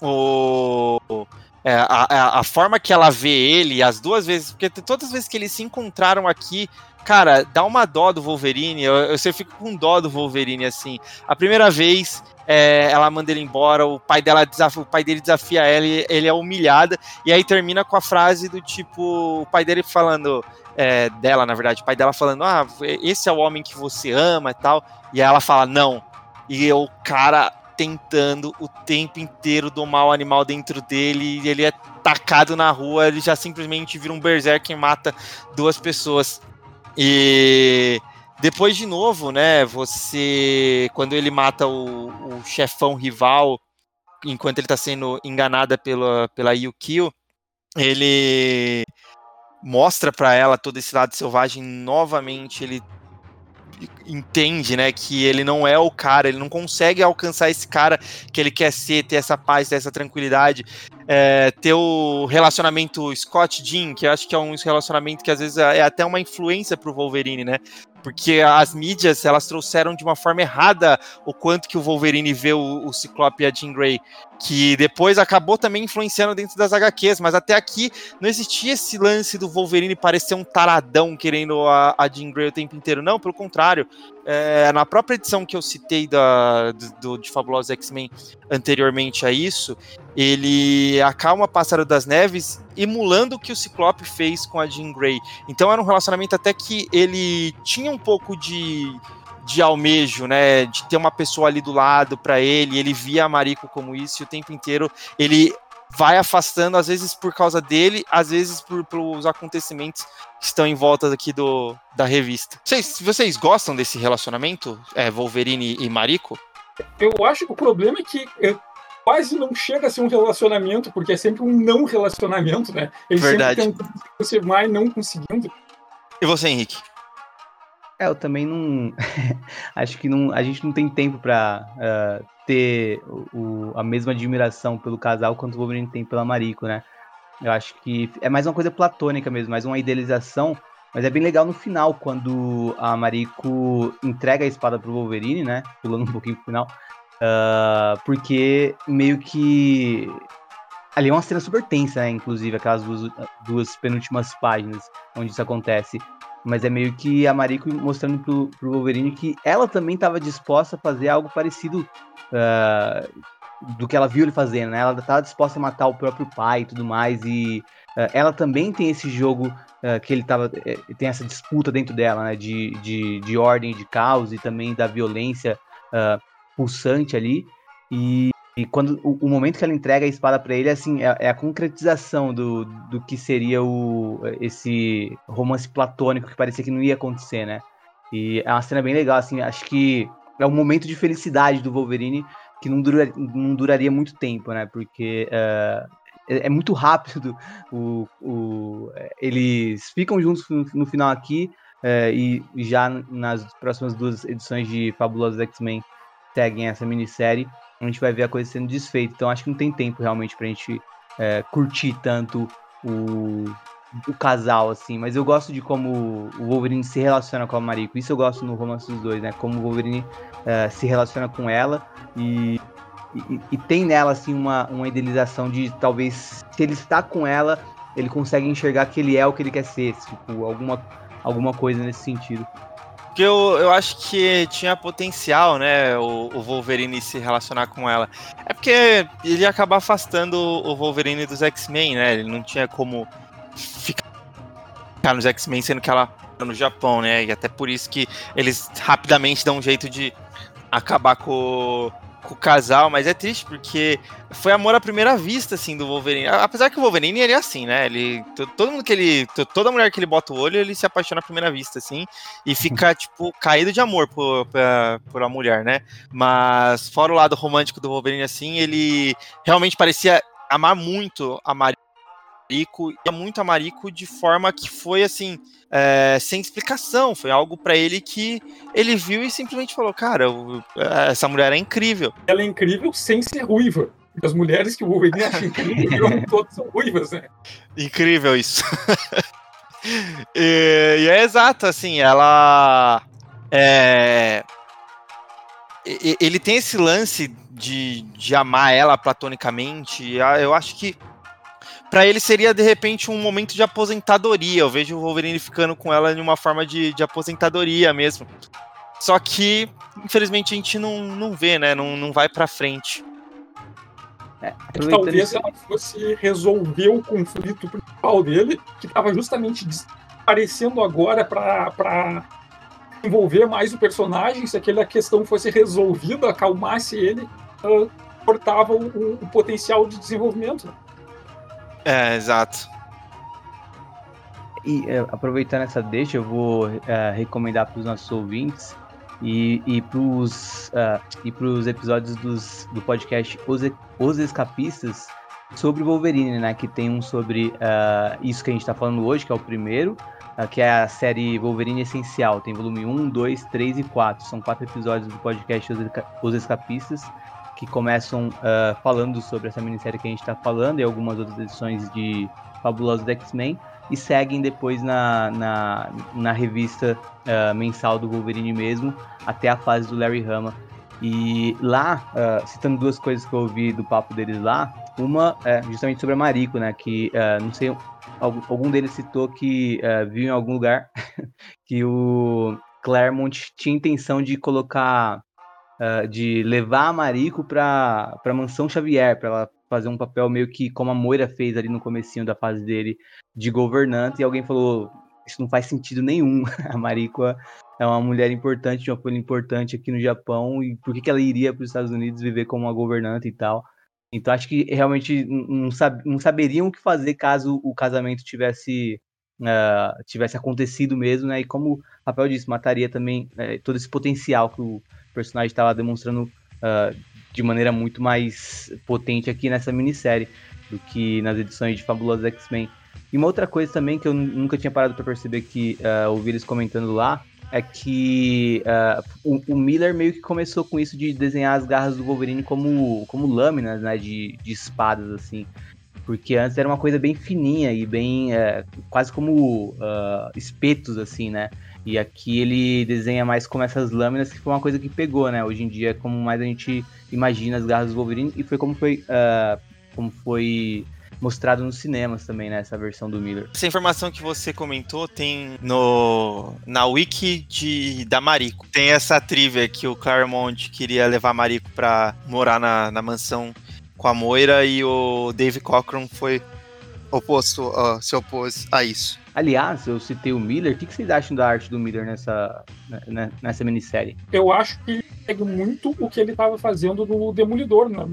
o é, a, a, forma que ela vê ele, as duas vezes, porque todas as vezes que eles se encontraram aqui, cara, dá uma dó do Wolverine. Eu, eu, eu fico com dó do Wolverine, assim. A primeira vez, é, ela manda ele embora, o pai dela desafia, o pai dele desafia ela, ele, ele é humilhada, e aí termina com a frase do tipo, o pai dele falando. É, dela, na verdade, o pai dela falando: Ah, esse é o homem que você ama e tal. E ela fala: Não. E o cara tentando o tempo inteiro domar o animal dentro dele, e ele é tacado na rua, ele já simplesmente vira um berserk e mata duas pessoas. E depois de novo, né, você quando ele mata o, o chefão rival, enquanto ele está sendo enganada pela pela Yukio, ele mostra para ela todo esse lado selvagem novamente, ele entende, né, que ele não é o cara, ele não consegue alcançar esse cara que ele quer ser, ter essa paz, ter essa tranquilidade, é, ter o relacionamento Scott Jean, que eu acho que é um relacionamento que às vezes é até uma influência pro Wolverine, né? Porque as mídias, elas trouxeram de uma forma errada o quanto que o Wolverine vê o, o Ciclope e a Jean Grey que depois acabou também influenciando dentro das HQs, mas até aqui não existia esse lance do Wolverine parecer um taradão querendo a, a Jean Grey o tempo inteiro, não, pelo contrário. É, na própria edição que eu citei da, do, de Fabulosos X-Men anteriormente a isso, ele acalma Pássaro das Neves emulando o que o Ciclope fez com a Jean Grey. Então era um relacionamento até que ele tinha um pouco de de almejo, né? De ter uma pessoa ali do lado para ele, ele via a Mariko como isso e o tempo inteiro ele vai afastando, às vezes por causa dele, às vezes por, pelos acontecimentos que estão em volta aqui do, da revista. Vocês, vocês gostam desse relacionamento, é, Wolverine e Mariko? Eu acho que o problema é que é, quase não chega a ser um relacionamento, porque é sempre um não relacionamento, né? Eles Verdade. sempre tentam se e não conseguindo. E você, Henrique? É, eu também não. acho que não, a gente não tem tempo pra uh, ter o, a mesma admiração pelo casal quanto o Wolverine tem pela Mariko, né? Eu acho que é mais uma coisa platônica mesmo, mais uma idealização. Mas é bem legal no final, quando a Mariko entrega a espada pro Wolverine, né? Pulando um pouquinho pro final. Uh, porque meio que. Ali é uma cena super tensa, né? Inclusive, aquelas duas, duas penúltimas páginas onde isso acontece. Mas é meio que a Mariko mostrando pro, pro Wolverine que ela também estava disposta a fazer algo parecido uh, do que ela viu ele fazendo, né? Ela estava disposta a matar o próprio pai e tudo mais. E uh, ela também tem esse jogo uh, que ele tava. Eh, tem essa disputa dentro dela, né? De, de, de ordem, de caos e também da violência pulsante ali. E e quando o, o, momento que ela entrega a espada para ele, assim, é, é, a concretização do, do que seria o, esse romance platônico que parecia que não ia acontecer, né? E é uma cena bem legal, assim, acho que é um momento de felicidade do Wolverine que não, dura, não duraria muito tempo, né? Porque uh, é, é, muito rápido. O, o, eles ficam juntos no, no final aqui, é, e já nas próximas duas edições de Fabulosos X-Men seguem essa minissérie, a gente vai ver a coisa sendo desfeita. Então acho que não tem tempo realmente pra gente é, curtir tanto o, o casal, assim. Mas eu gosto de como o Wolverine se relaciona com a Mariko. Isso eu gosto no romance dos dois, né? Como o Wolverine é, se relaciona com ela e, e, e, tem nela, assim, uma, uma idealização de talvez, se ele está com ela, ele consegue enxergar que ele é o que ele quer ser. Tipo, alguma, alguma coisa nesse sentido. Porque eu, eu acho que tinha potencial, né, o, o, Wolverine se relacionar com ela. É porque ele ia acabar afastando o Wolverine dos X-Men, né? Ele não tinha como ficar nos X-Men, sendo que ela tá no Japão, né? E até por isso que eles rapidamente dão um jeito de acabar com, com o casal, mas é triste porque foi amor à primeira vista, assim, do Wolverine. Apesar que o Wolverine, ele é assim, né? Ele, todo mundo que ele, toda mulher que ele bota o olho, ele se apaixona à primeira vista, assim, e fica, tipo, caído de amor por, por, por a mulher, né? Mas, fora o lado romântico do Wolverine, assim, ele realmente parecia amar muito a Maria Marico e muito a Marico de forma que foi assim, é, sem explicação. Foi algo para ele que ele viu e simplesmente falou: Cara, eu, eh, essa mulher é incrível. Ela é incrível sem ser ruiva. As mulheres que o Wolverine acha incrível, todas são ruivas, né? Incrível isso. e, e, é exato, assim, ela. É, ele tem esse lance de, de amar ela platonicamente. Eu acho que para ele seria de repente um momento de aposentadoria. Eu vejo o Wolverine ficando com ela em uma forma de, de aposentadoria mesmo. Só que, infelizmente, a gente não, não vê, né? Não, não vai para frente. É, talvez ela fosse resolver o conflito principal dele, que estava justamente aparecendo agora para envolver mais o personagem. Se aquela questão fosse resolvida, acalmasse ele, uh, cortava o, o, potencial de desenvolvimento. É, exato. E é, aproveitando essa deixa, eu vou é, recomendar para os nossos ouvintes e, e para os uh, pros episódios dos, do podcast Os, Os Escapistas sobre Wolverine, né? Que tem um sobre uh, isso que a gente está falando hoje, que é o primeiro, uh, que é a série Wolverine Essencial. Tem volume 1, 2, 3 e 4. São quatro episódios do podcast Os Escapistas que começam uh, falando sobre essa minissérie que a gente está falando e algumas outras edições de Fabulosos X-Men e seguem depois na, na, na revista uh, mensal do Wolverine mesmo, até a fase do Larry Hama. E lá, uh, citando duas coisas que eu ouvi do papo deles lá, uma é justamente sobre a Mariko, né? Que não sei, algum deles citou que viu em algum lugar que o Claremont tinha intenção de colocar uh, de levar a Mariko para a mansão Xavier, para ela fazer um papel meio que como a Moira fez ali no comecinho da fase dele de governante, e alguém falou, isso não faz sentido nenhum, a Mariko é uma mulher importante, uma folha importante aqui no Japão, e por que, que ela iria para os Estados Unidos viver como uma governante e tal? Então acho que realmente não, sab não saberiam o que fazer caso o casamento tivesse uh, tivesse acontecido mesmo, né? E como o papel disso mataria também uh, todo esse potencial que o personagem estava demonstrando uh, de maneira muito mais potente aqui nessa minissérie do que nas edições de Fabulosos X-Men. E uma outra coisa também que eu nunca tinha parado para perceber que uh, ouvi eles comentando lá é que uh, o, o, Miller meio que começou com isso de desenhar as garras do Wolverine como, como lâminas, né, de, de espadas, assim. Porque antes era uma coisa bem fininha e bem, é, quase como uh, espetos, assim, né? E aqui ele desenha mais como essas lâminas, que foi uma coisa que pegou, né? Hoje em dia, como mais a gente imagina as garras do Wolverine, e foi como foi, uh, como foi mostrado nos cinemas também, né? Essa versão do Miller. Essa informação que você comentou tem no na wiki de, da Mariko. Tem essa trivia que o Claremont queria levar a Mariko pra morar na, na mansão com a Moira e o Dave Cockrum foi oposto, uh, se opôs a isso. Aliás, eu citei o Miller. O que, vocês acham da arte do Miller nessa, né, nessa minissérie? Eu acho que pega muito o que ele estava fazendo no Demolidor na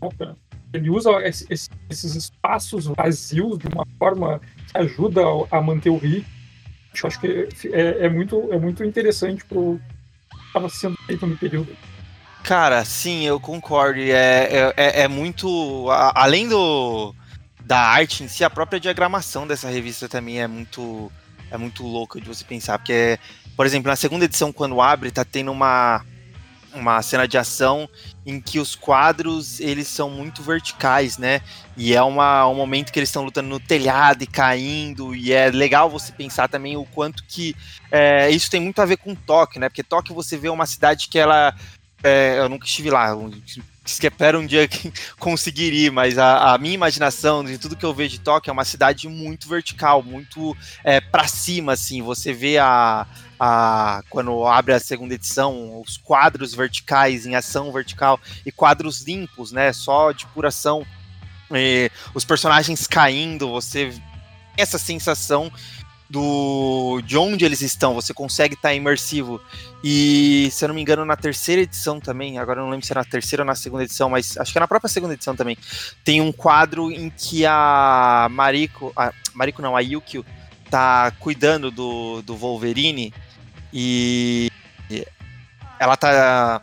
época. Ele usa esses espaços vazios de uma forma que ajuda a manter o ritmo. Eu acho que é, é, muito, é muito interessante pro que estava sendo feito no período. Cara, sim, eu concordo. É, é, é muito. além do da arte em si, a própria diagramação dessa revista também é muito é muito louca de você pensar, porque, por exemplo, na segunda edição, quando abre, tá tendo uma, uma cena de ação em que os quadros eles são muito verticais, né? E é uma, um momento que eles estão lutando no telhado e caindo, e é legal você pensar também o quanto que é, isso tem muito a ver com Tóquio, né? Porque Tóquio você vê uma cidade que ela. É, eu nunca estive lá, espero um dia que conseguir ir, mas a, a, minha imaginação de tudo que eu vejo de Tóquio é uma cidade muito vertical, muito é, para cima, assim. Você vê a, a, quando abre a segunda edição, os quadros verticais em ação vertical e quadros limpos, né? Só de pura ação. os personagens caindo, você tem essa sensação do de onde eles estão, você consegue estar tá imersivo. E, se eu não me engano, na terceira edição também, agora eu não lembro se é na terceira ou na segunda edição, mas acho que é na própria segunda edição também, tem um quadro em que a Mariko, a Mariko não, a Yukio, tá cuidando do, do Wolverine e ela tá.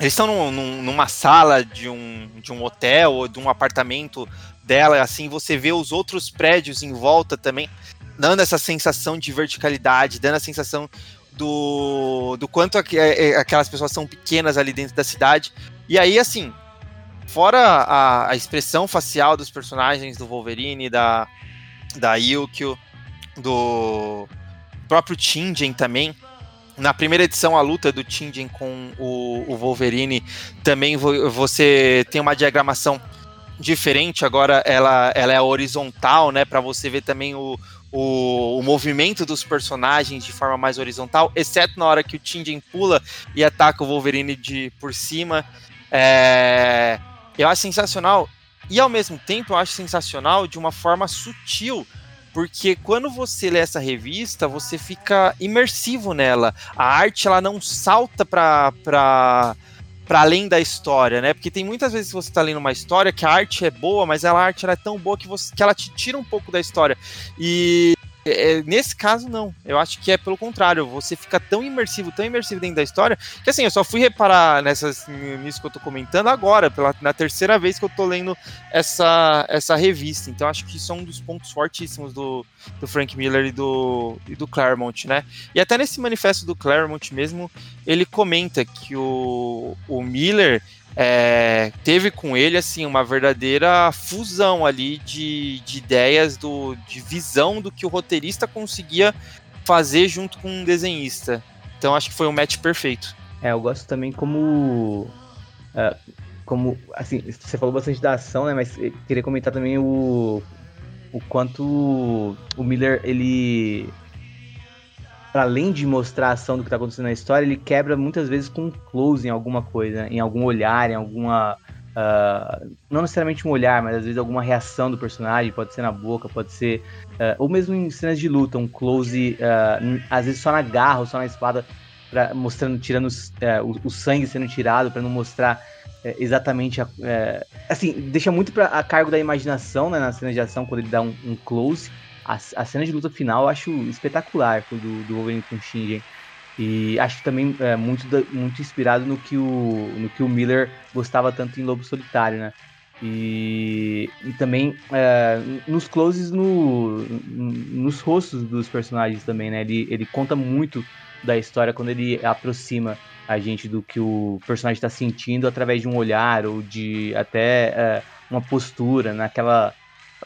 Eles estão num, num, numa sala de um, de um hotel ou de um apartamento dela, assim, você vê os outros prédios em volta também, dando essa sensação de verticalidade, dando a sensação do, do quanto aqu é, é, aquelas pessoas são pequenas ali dentro da cidade. E aí, assim, fora a, a expressão facial dos personagens do Wolverine, da, da Yukio, do próprio Tingen também, na primeira edição, a luta do Tingen com o, o Wolverine, também vo, você tem uma diagramação diferente, agora ela, ela é horizontal, né, para você ver também o, o, o, movimento dos personagens de forma mais horizontal, exceto na hora que o Tingen pula e ataca o Wolverine de por cima. É, eu acho sensacional. E ao mesmo tempo eu acho sensacional de uma forma sutil porque quando você lê essa revista, você fica imersivo nela. A arte ela não salta para para para além da história, né? Porque tem muitas vezes que você está lendo uma história que a arte é boa, mas a arte ela é tão boa que, você, que ela te tira um pouco da história. E é, nesse caso, não. Eu acho que é pelo contrário. Você fica tão imersivo, tão imersivo dentro da história, que assim, eu só fui reparar nessas, nisso que eu tô comentando agora, pela, na terceira vez que eu tô lendo essa, essa revista. Então, acho que isso é um dos pontos fortíssimos do, do Frank Miller e do, e do Claremont, né? E até nesse manifesto do Claremont mesmo, ele comenta que o, o Miller é, teve com ele assim uma verdadeira fusão ali de, de ideias, do, de visão do que o roteirista conseguia fazer junto com um desenhista. Então acho que foi um match perfeito. É, eu gosto também como. Uh, como. Assim, você falou bastante da ação, né? Mas queria comentar também o. O quanto o Miller ele para além de mostrar a ação do que está acontecendo na história, ele quebra muitas vezes com um close em alguma coisa, em algum olhar, em alguma. Uh, não necessariamente um olhar, mas às vezes alguma reação do personagem, pode ser na boca, pode ser. Uh, ou mesmo em cenas de luta, um close, uh, às vezes só na garra ou só na espada, pra, mostrando, tirando o, o, sangue sendo tirado, para não mostrar exatamente. A, assim, deixa muito pra, a cargo da imaginação né, nas cenas de ação, quando ele dá um, um close a, a cena de luta final eu acho espetacular do, do Wolverine com Shingen. E acho também é, muito, muito inspirado no que, o, no que o Miller gostava tanto em Lobo Solitário, né? E, e também é, nos closes no, nos rostos dos personagens também, né? Ele, ele conta muito da história quando ele aproxima a gente do que o personagem está sentindo através de um olhar ou de até é, uma postura, naquela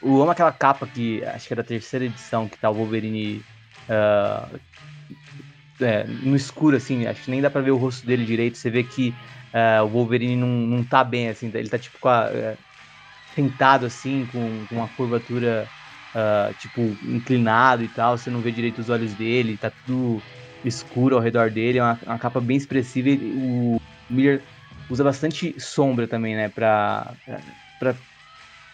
eu amo aquela capa que acho que é da terceira edição, que tá o Wolverine uh, é, no escuro, assim, acho que nem dá pra ver o rosto dele direito. Você vê que uh, o Wolverine não, não tá bem, assim, ele tá tipo a, uh, sentado assim, com, com uma curvatura uh, tipo inclinado e tal. Você não vê direito os olhos dele, tá tudo escuro ao redor dele. É uma, uma capa bem expressiva. E o Miller usa bastante sombra também, né, pra, pra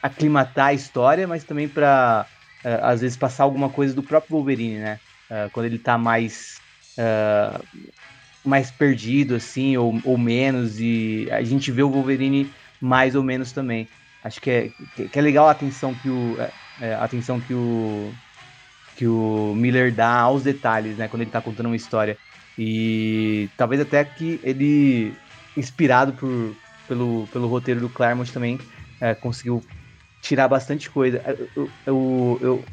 aclimatar a história, mas também para uh, eh, às vezes passar alguma coisa do próprio Wolverine, né? Uh, quando ele tá mais uh, mais perdido assim ou, ou menos e a gente vê o Wolverine mais ou menos também. Acho que é, que é legal a atenção que o é, atenção que o que o Miller dá aos detalhes, né, quando ele tá contando uma história. E talvez até que ele inspirado por, pelo, pelo roteiro do Claremont também é, conseguiu tirar bastante coisa. Eu, eu, eu,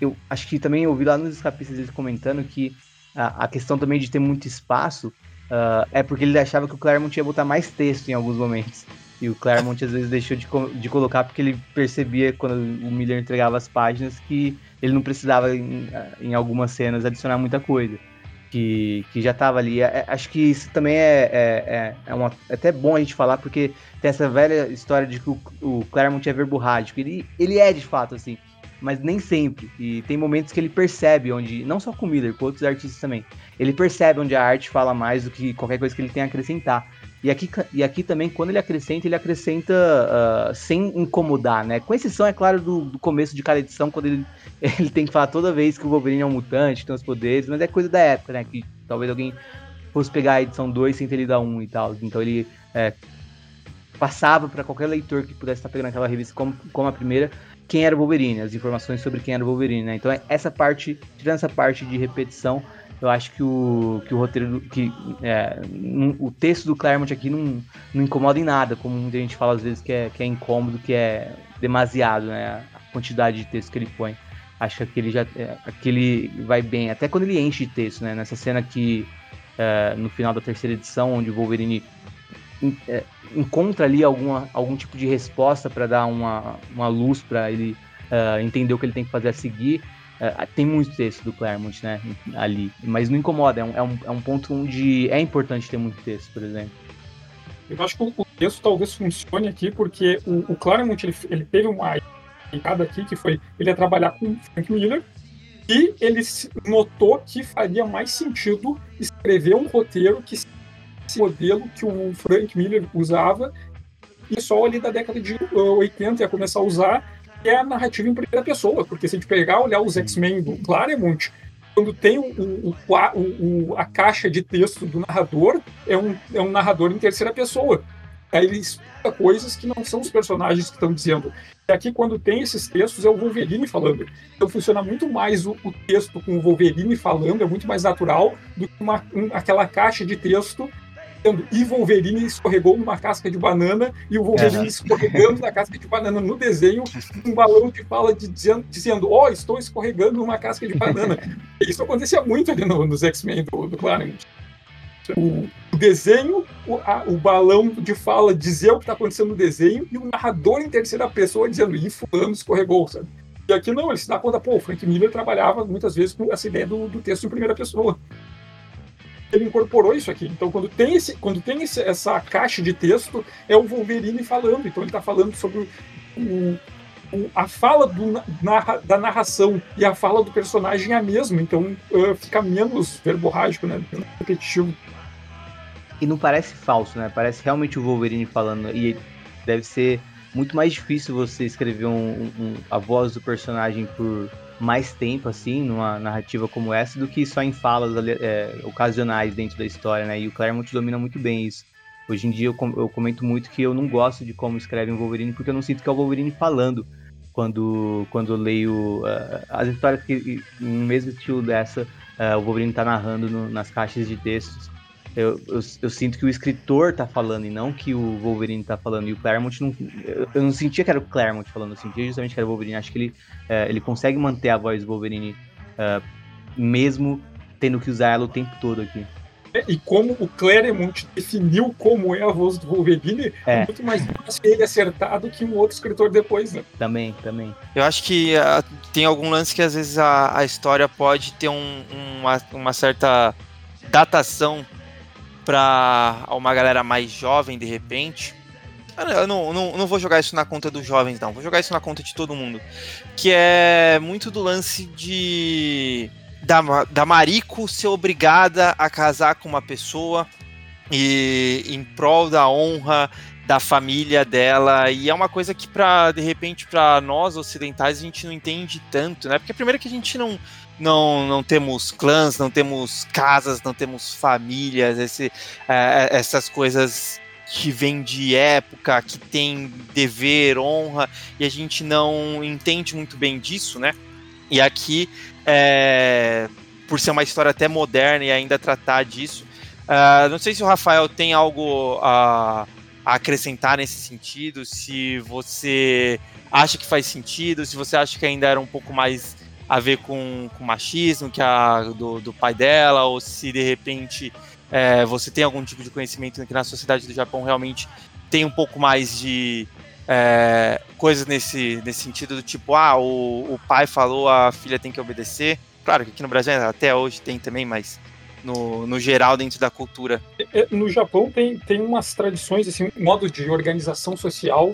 eu acho que também ouvi lá nos escapistas eles comentando que a, a questão também de ter muito espaço uh, é porque ele achava que o Claremont ia botar mais texto em alguns momentos. E o Claremont às vezes deixou de, de colocar porque ele percebia quando o Miller entregava as páginas que ele não precisava em, em algumas cenas adicionar muita coisa. Que, que já estava ali. É, é, acho que isso também é, é, é, é, uma, é até bom a gente falar, porque tem essa velha história de que o, o Claremont é verborrágico. Ele, ele é de fato assim mas nem sempre. E tem momentos que ele percebe onde, não só com o Miller, com outros artistas também, ele percebe onde a arte fala mais do que qualquer coisa que ele tem a acrescentar. E aqui, e aqui também, quando ele acrescenta, ele acrescenta uh, sem incomodar, né? Com exceção, é claro, do, do, começo de cada edição, quando ele, ele tem que falar toda vez que o Wolverine é um mutante, tem os poderes, mas é coisa da época, né? Que talvez alguém fosse pegar a edição 2 sem ter lido a 1 um e tal. Então ele é, passava para qualquer leitor que pudesse estar pegando aquela revista como, como a primeira, quem era o Wolverine, as informações sobre quem era o Wolverine, né? Então essa parte, tirando essa parte de repetição, eu acho que o, que o roteiro, que é, o texto do Claremont aqui não, não incomoda em nada, como muita gente fala às vezes que é, que é incômodo, que é demasiado, né? A quantidade de texto que ele põe. Acho que aquele já, é, aquele vai bem, até quando ele enche de texto, né? Nessa cena que é, no final da terceira edição, onde o Wolverine é, encontra ali alguma, algum tipo de resposta para dar uma, uma luz para ele uh, entender o que ele tem que fazer a seguir. Uh, tem muito texto do Claremont, né, ali, mas não incomoda, é um, é um, é um ponto onde é importante ter muito texto, por exemplo. Eu acho que o texto talvez funcione aqui porque o, o Claremont ele, ele teve uma picada aqui que foi ele ia trabalhar com Frank Miller e ele notou que faria mais sentido escrever um roteiro que esse modelo que o Frank Miller usava e só ali da década de 80 ia começar a usar, é a narrativa em primeira pessoa, porque se a gente pegar olhar os X-Men do Claremont, quando tem o, o, o, a caixa de texto do narrador, é um, é um narrador em terceira pessoa. Aí ele explica coisas que não são os personagens que estão dizendo. E aqui, quando tem esses textos, é o Wolverine falando. Então funciona muito mais o, texto com o Wolverine falando, é muito mais natural do que uma, um, aquela caixa de texto e Wolverine escorregou numa casca de banana e o Wolverine é. escorregando na casca de banana no desenho, um balão de fala de, dizendo, ó, oh, estou escorregando numa casca de banana. Isso acontecia muito ali no, nos X-Men do, do. O, o desenho, o, a, o, balão de fala dizer o que está acontecendo no desenho e o narrador em terceira pessoa dizendo, e fulano escorregou, sabe? E aqui não, ele se dá conta, pô, o Frank Miller trabalhava muitas vezes com essa ideia do, do texto em primeira pessoa ele incorporou isso aqui. Então, quando tem, esse, quando tem esse, essa caixa de texto, é o Wolverine falando. Então, ele está falando sobre o, o, a fala do, narra, da narração e a fala do personagem é a mesma. Então, uh, fica menos verborrágico, né? Menos repetitivo. E não parece falso, né? Parece realmente o Wolverine falando. E deve ser muito mais difícil você escrever um, um, a voz do personagem por mais tempo, assim, numa narrativa como essa, do que só em falas é, ocasionais dentro da história, né? E o Claremont domina muito bem isso. Hoje em dia eu, comento muito que eu não gosto de como escreve o Wolverine, porque eu não sinto que é o Wolverine falando quando, quando eu leio uh, as histórias que, no mesmo estilo dessa, uh, o Wolverine está narrando no, nas caixas de textos eu, eu, eu, sinto que o escritor tá falando e não que o Wolverine tá falando. E o Claremont não. Eu, eu não sentia que era o Claremont falando, eu sentia justamente que era o Wolverine. Acho que ele, é, ele consegue manter a voz do Wolverine é, mesmo tendo que usar ela o tempo todo aqui. É, e como o Claremont definiu como é a voz do Wolverine, é, é muito mais fácil ele acertar do que um outro escritor depois, né? Também, também. Eu acho que uh, tem algum lance que às vezes a, a história pode ter um, uma, uma certa datação para uma galera mais jovem de repente. Eu não, não, não vou jogar isso na conta dos jovens, não. Vou jogar isso na conta de todo mundo. Que é muito do lance de. Da, da Mariko ser obrigada a casar com uma pessoa e em prol da honra da família dela e é uma coisa que para de repente para nós ocidentais a gente não entende tanto, né? Porque primeiro que a gente não não, não temos clãs, não temos casas, não temos famílias, esse, é, é, essas coisas que vêm de época, que tem dever, honra, e a gente não entende muito bem disso, né? E aqui, é, por ser uma história até moderna e ainda tratar disso, uh, não sei se o Rafael tem algo a, a acrescentar nesse sentido, se você acha que faz sentido, se você acha que ainda era um pouco mais a ver com, com machismo que a, do, do pai dela, ou se de repente é, você tem algum tipo de conhecimento que na sociedade do Japão realmente tem um pouco mais de é, coisas nesse, nesse sentido do tipo, ah, o, o pai falou, a filha tem que obedecer. Claro que aqui no Brasil até hoje tem também, mas no, no geral dentro da cultura. É, no Japão tem, tem umas tradições, assim, um modo de organização social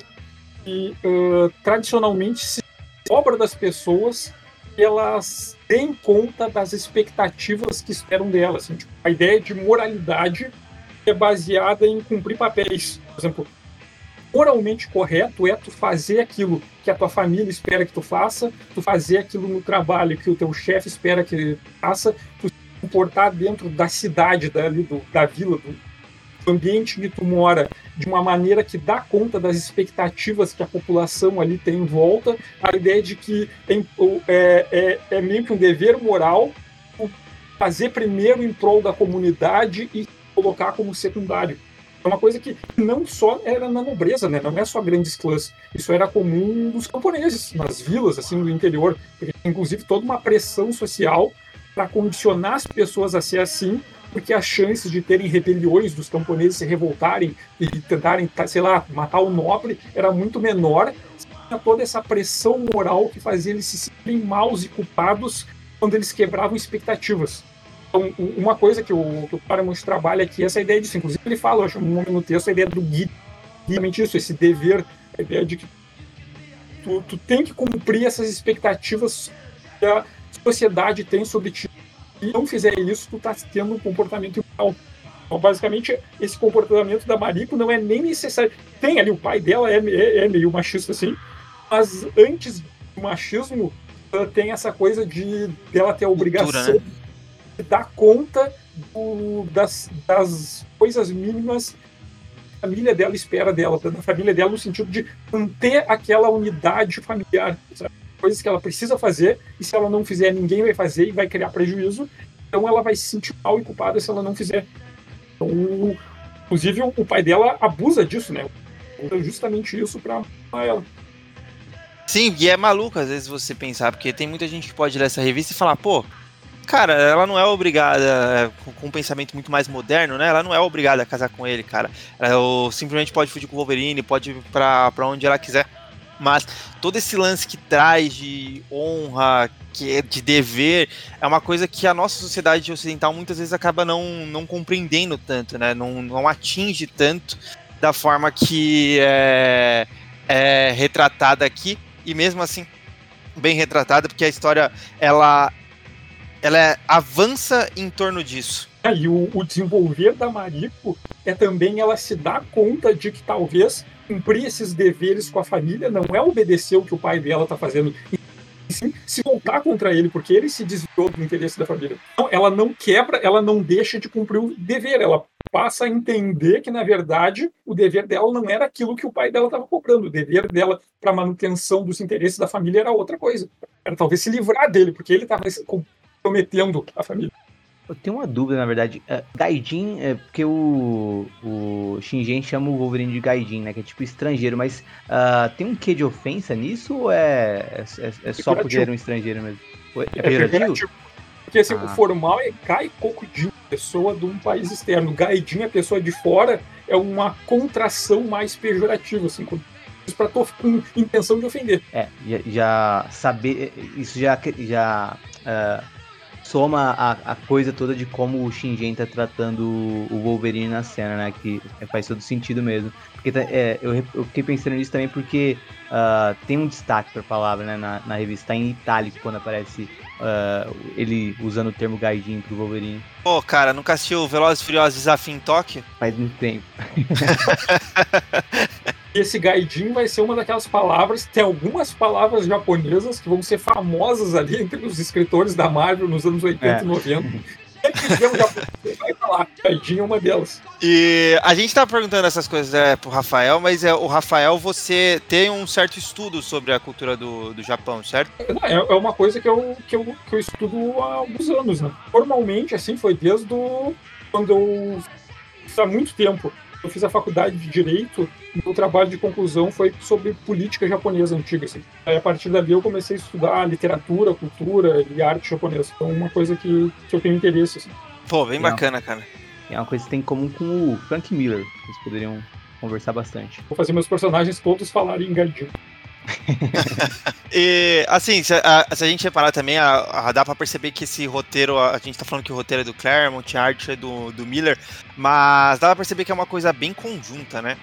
que uh, tradicionalmente se cobra das pessoas elas deem conta das expectativas que esperam delas. Assim, tipo, a ideia de moralidade é baseada em cumprir papéis. Por exemplo, moralmente correto é tu fazer aquilo que a tua família espera que tu faça, tu fazer aquilo no trabalho que o teu chefe espera que faça, tu se comportar dentro da cidade, da, do, da vila, do, ambiente que tu mora de uma maneira que dá conta das expectativas que a população ali tem em volta, a ideia de que tem, é, é, é meio que um dever moral fazer primeiro em prol da comunidade e colocar como secundário. É uma coisa que não só era na nobreza, né? não é só grandes clãs. Isso era comum nos camponeses, nas vilas assim do interior. Inclusive toda uma pressão social para condicionar as pessoas a ser assim porque as chances de terem rebeliões dos camponeses se revoltarem e tentarem, sei lá, matar o nobre era muito menor. Tinha toda essa pressão moral que fazia eles se sentirem maus e culpados quando eles quebravam expectativas. Então, uma coisa que o, que o Paramount trabalha aqui é essa ideia disso. Inclusive, ele fala, eu acho, um no texto, a ideia do guia. Realmente isso, esse dever, a ideia de que tu, tu tem que cumprir essas expectativas que a sociedade tem sobre ti e não fizer isso, tu tá tendo um comportamento igual. Então, basicamente, esse comportamento da Mariko não é nem necessário. Tem ali, o pai dela é, é, é meio machista, assim, mas antes do machismo, tem essa coisa de dela ter a obrigação né? de dar conta do, das, das coisas mínimas que a família dela espera dela, da família dela no sentido de manter aquela unidade familiar. Sabe? Coisas que ela precisa fazer, e se ela não fizer, ninguém vai fazer e vai criar prejuízo. Então ela vai se sentir mal e culpada se ela não fizer. Então, inclusive, o pai dela abusa disso, né? Usa justamente isso pra ela. Sim, e é maluco às vezes você pensar, porque tem muita gente que pode ler essa revista e falar, pô, cara, ela não é obrigada, é, com um pensamento muito mais moderno, né? Ela não é obrigada a casar com ele, cara. Ela simplesmente pode fugir com o Wolverine, pode ir pra, pra onde ela quiser. Mas todo esse lance que traz de honra, que é de dever, é uma coisa que a nossa sociedade ocidental muitas vezes acaba não, não compreendendo tanto, né? Não, não atinge tanto da forma que é, é retratada aqui. E mesmo assim, bem retratada, porque a história ela, ela avança em torno disso. É, e o, o desenvolver da Mariko é também ela se dar conta de que talvez cumprir esses deveres com a família, não é obedecer o que o pai dela está fazendo, e sim se voltar contra ele, porque ele se desviou do interesse da família. Então, ela não quebra, ela não deixa de cumprir o dever, ela passa a entender que, na verdade, o dever dela não era aquilo que o pai dela estava cobrando. O dever dela para manutenção dos interesses da família era outra coisa. Era talvez se livrar dele, porque ele estava comprometendo a família. Eu tenho uma dúvida, na verdade. Uh, Gaijin, é porque o, o Shingen chama o Wolverine de Gaijin, né? Que é tipo estrangeiro, mas uh, tem um quê de ofensa nisso ou é, é, é, é só porque era um estrangeiro mesmo? É, é pejorativo? Porque assim, ah. o formal é Kai Kokujin, pessoa de um país externo. Gaijin, a pessoa de fora, é uma contração mais pejorativa, assim, para tô com intenção de ofender. É, já, já saber, isso já, já uh, soma a, a coisa toda de como o Shingen tá tratando o Wolverine na cena, né? Que faz todo sentido mesmo. Porque tá, é, eu, eu, fiquei pensando nisso também porque uh, tem um destaque pra palavra, né? Na, na revista, tá em itálico quando aparece uh, ele usando o termo Gaijin pro Wolverine. Pô, cara, nunca assistiu Velozes e Furiosos Desafio em Tóquio? Faz muito tempo. esse gaidin vai ser uma daquelas palavras, tem algumas palavras japonesas que vão ser famosas ali entre os escritores da Marvel nos anos 80 é. e 90. vai falar, gaidin é uma delas. E a gente tá perguntando essas coisas é, pro Rafael, mas é, o Rafael, você tem um certo estudo sobre a cultura do, do Japão, certo? É, é uma coisa que eu, que, eu, que eu estudo há alguns anos, né? Formalmente, assim, foi desde o, quando eu há muito tempo eu fiz a faculdade de Direito e o trabalho de conclusão foi sobre política japonesa antiga. Assim. Aí, a partir dali, eu comecei a estudar literatura, cultura e arte japonesa. Então, uma coisa que, que eu tenho interesse. Assim. Pô, bem bacana, cara. É uma coisa que tem em comum com o Frank Miller. Vocês poderiam conversar bastante. Vou fazer meus personagens todos falarem em Gardinho. e, assim, se a, se a, gente reparar também, a, a, dá pra perceber que esse roteiro, a, a, gente tá falando que o roteiro é do Claremont, a arte é do, do Miller, mas dá pra perceber que é uma coisa bem conjunta, né?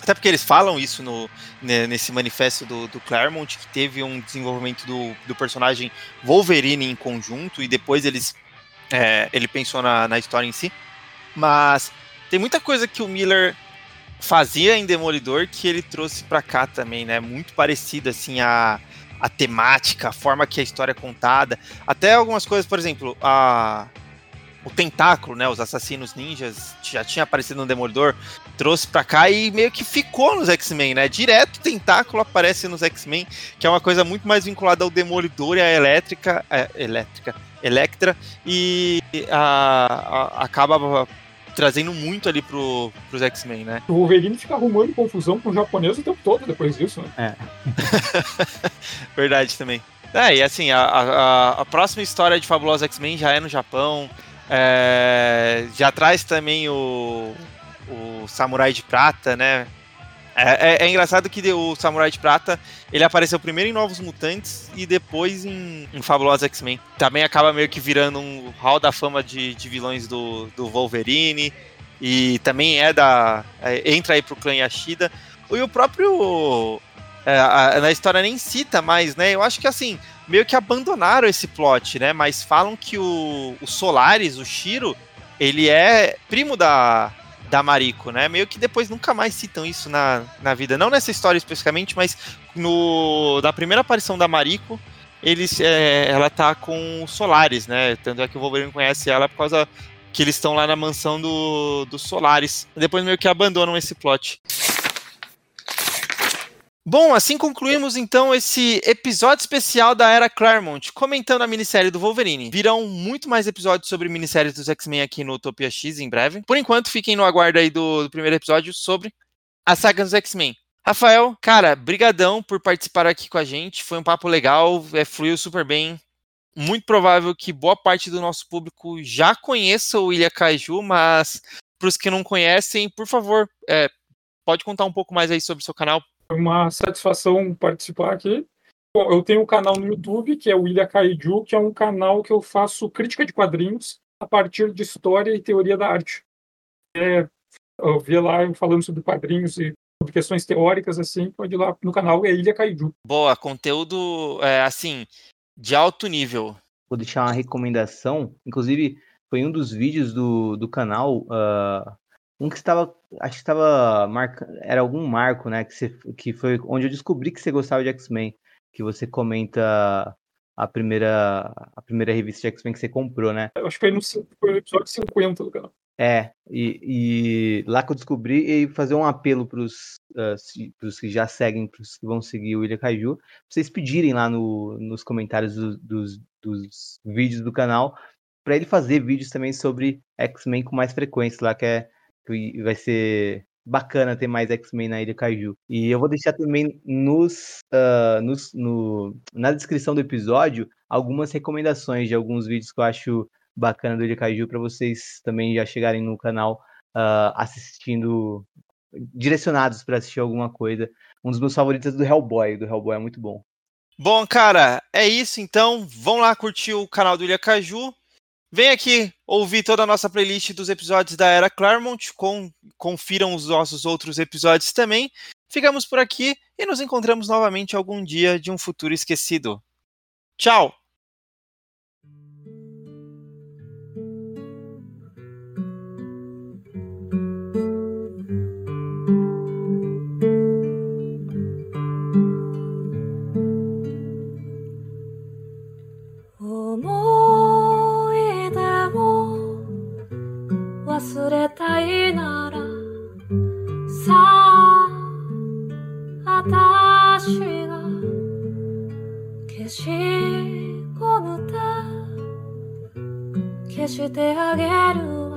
Até porque eles falam isso no, nesse manifesto do, do Claremont, que teve um desenvolvimento do, do personagem Wolverine em conjunto, e depois eles é, ele pensou na, na história em si. Mas tem muita coisa que o Miller fazia em Demolidor que ele trouxe para cá também, né? Muito parecido assim a, a temática, a forma que a história é contada, até algumas coisas, por exemplo, a o tentáculo, né, os assassinos ninjas já tinha aparecido no Demolidor, trouxe para cá e meio que ficou nos X-Men, né? Direto o tentáculo aparece nos X-Men, que é uma coisa muito mais vinculada ao Demolidor e à elétrica, é, elétrica, Electra e a, a, acaba trazendo muito ali pro, pros X-Men, né? O Wolverine fica arrumando confusão com o japonês o tempo todo depois disso, né? É. Verdade também. É, e assim, a, a, a próxima história de Fabulosa X-Men já é no Japão. É, já traz também o, o Samurai de Prata, né? É, é, é, engraçado que o Samurai de Prata ele apareceu primeiro em Novos Mutantes e depois em, em Fabulosa X-Men. Também acaba meio que virando um hall da fama de, de vilões do, do Wolverine e também é da. É, entra aí pro clã Yashida. E o próprio. É, a, na história nem cita mais, né? Eu acho que assim, meio que abandonaram esse plot, né? Mas falam que o, o Solaris, o Shiro, ele é primo da, da Mariko, né? Meio que depois nunca mais citam isso na, na vida. Não nessa história especificamente, mas no, na primeira aparição da Mariko, eles, é, ela tá com o Solaris, né? Tanto é que o Wolverine conhece ela por causa que eles estão lá na mansão do, do Solaris. Depois meio que abandonam esse plot. Bom, assim concluímos então esse episódio especial da Era Claremont, comentando a minissérie do Wolverine. Virão muito mais episódios sobre minisséries dos X-Men aqui no Utopia X em breve. Por enquanto, fiquem no aguardo aí do, do primeiro episódio sobre a saga dos X-Men. Rafael, cara, brigadão por participar aqui com a gente. Foi um papo legal, é, fluiu super bem. Muito provável que boa parte do nosso público já conheça o Ilha Kaiju, mas para os que não conhecem, por favor, é, pode contar um pouco mais aí sobre o seu canal, uma satisfação participar aqui. Bom, eu tenho um canal no YouTube, que é o Ilha Kaiju, que é um canal que eu faço crítica de quadrinhos a partir de história e teoria da arte. É, eu vi lá falando sobre quadrinhos e sobre questões teóricas, assim, pode ir lá no canal, é Ilha Kaiju. Boa, conteúdo, é, assim, de alto nível. Vou deixar uma recomendação, inclusive foi um dos vídeos do, do canal, uh, um que estava, acho que estava era algum marco, né, que, você, que foi onde eu descobri que você gostava de X-Men, que você comenta a primeira a primeira revista de X-Men que você comprou, né? Eu acho que foi no, foi no episódio 50 do canal. É, e, e, lá que eu descobri e fazer um apelo para os uh, que já seguem, para os que vão seguir o William Kaiju, pra vocês pedirem lá no, nos comentários do, dos, dos vídeos do canal para ele fazer vídeos também sobre X-Men com mais frequência lá, que é vai ser bacana ter mais X-Men na Ilha Kaiju. E eu vou deixar também nos, uh, nos no, na descrição do episódio algumas recomendações de alguns vídeos que eu acho bacana do Ilha Kaiju para vocês também já chegarem no canal uh, assistindo, direcionados para assistir alguma coisa. Um dos meus favoritos é do Hellboy, do Hellboy é muito bom. Bom, cara, é isso então. Vão lá curtir o canal do Ilha Caju. Vem aqui ouvir toda a nossa playlist dos episódios da Era Claremont, com, confiram os nossos outros episódios também. Ficamos por aqui e nos encontramos novamente algum dia de um futuro esquecido. Tchau! 忘れたいならさあ私が消しゴムた消してあげる。